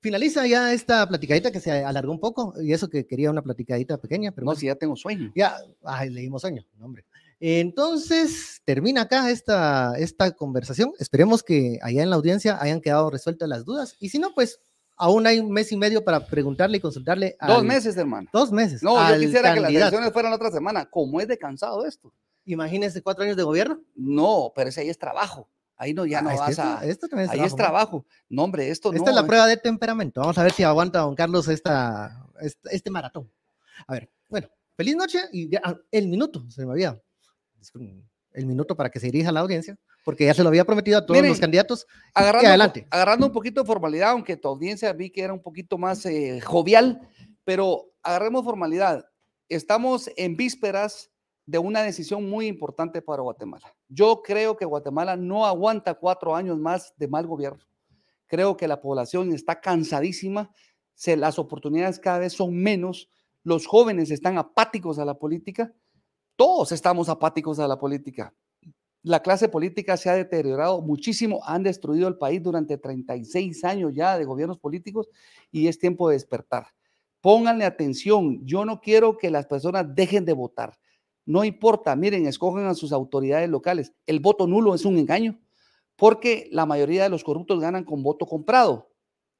Finaliza ya esta platicadita que se alargó un poco, y eso que quería una platicadita pequeña, pero no, si ya tengo sueño. Ya, ay, leímos sueño, hombre. Entonces, termina acá esta, esta conversación. Esperemos que allá en la audiencia hayan quedado resueltas las dudas, y si no, pues aún hay un mes y medio para preguntarle y consultarle. Dos meses, hermano. Dos meses. No, yo quisiera que las elecciones fueran otra semana. ¿Cómo es de cansado esto? Imagínese cuatro años de gobierno. No, pero ese ahí es trabajo. Ahí no, ya ah, no vas a. Esto también es ahí trabajo, es trabajo. No, hombre, esto Esta es la prueba de temperamento. Vamos a ver si aguanta don Carlos esta, este, maratón. A ver, bueno, feliz noche y ah, el minuto, se me había. El minuto para que se dirija a la audiencia porque ya se lo había prometido a todos los candidatos. Agarrando, adelante. agarrando un poquito de formalidad, aunque tu audiencia vi que era un poquito más eh, jovial, pero agarremos formalidad. Estamos en vísperas de una decisión muy importante para Guatemala. Yo creo que Guatemala no aguanta cuatro años más de mal gobierno. Creo que la población está cansadísima, se, las oportunidades cada vez son menos, los jóvenes están apáticos a la política, todos estamos apáticos a la política la clase política se ha deteriorado muchísimo, han destruido el país durante 36 años ya de gobiernos políticos y es tiempo de despertar. Pónganle atención, yo no quiero que las personas dejen de votar. No importa, miren, escogen a sus autoridades locales. El voto nulo es un engaño porque la mayoría de los corruptos ganan con voto comprado.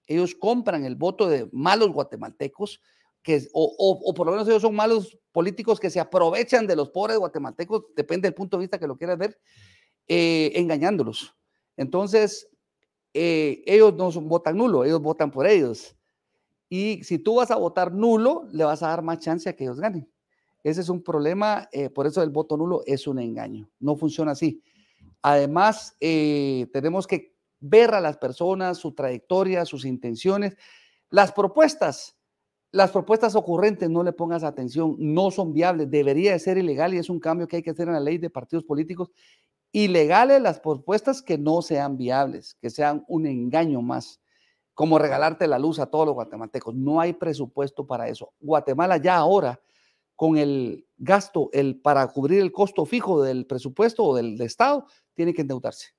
Ellos compran el voto de malos guatemaltecos que, o, por lo menos ellos son malos políticos que se aprovechan de los pobres guatemaltecos, depende del punto de vista que lo quieras ver, eh, engañándolos. Entonces, eh, ellos no votan nulo, ellos votan por ellos. Y si tú vas a votar nulo, le vas a dar más chance a que ellos ganen. Ese es un problema, eh, por eso el voto nulo es un engaño, no funciona así. Además, tenemos que ver a las personas, su trayectoria, sus intenciones, las propuestas las propuestas ocurrentes, no le pongas atención, no son viables, debería de ser ilegal y es un cambio que hay que hacer en la ley de partidos políticos. Ilegales las propuestas que no sean viables, que sean un engaño más, como regalarte la luz a todos los guatemaltecos. No hay presupuesto para eso. Guatemala ya ahora, con el gasto, el, para cubrir el costo fijo del presupuesto o del, del Estado, tiene que endeudarse.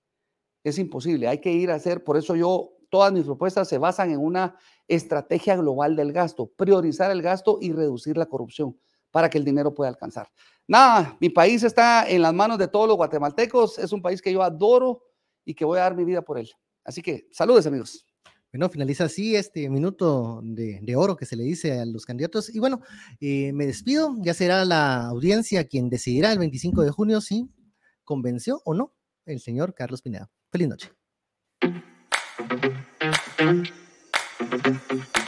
Es imposible, hay que ir a hacer, por eso yo todas mis propuestas se basan en una estrategia global del gasto, priorizar el gasto y reducir la corrupción para que el dinero pueda alcanzar. Nada, mi país está en las manos de todos los guatemaltecos, es un país que yo adoro y que voy a dar mi vida por él. Así que saludos amigos. Bueno, finaliza así este minuto de, oro que se le dice a los candidatos. Y bueno, eh, me despido. Ya será la audiencia quien decidirá el 25 de junio si convenció o no el señor Carlos Pineda. Feliz noche. Thank you.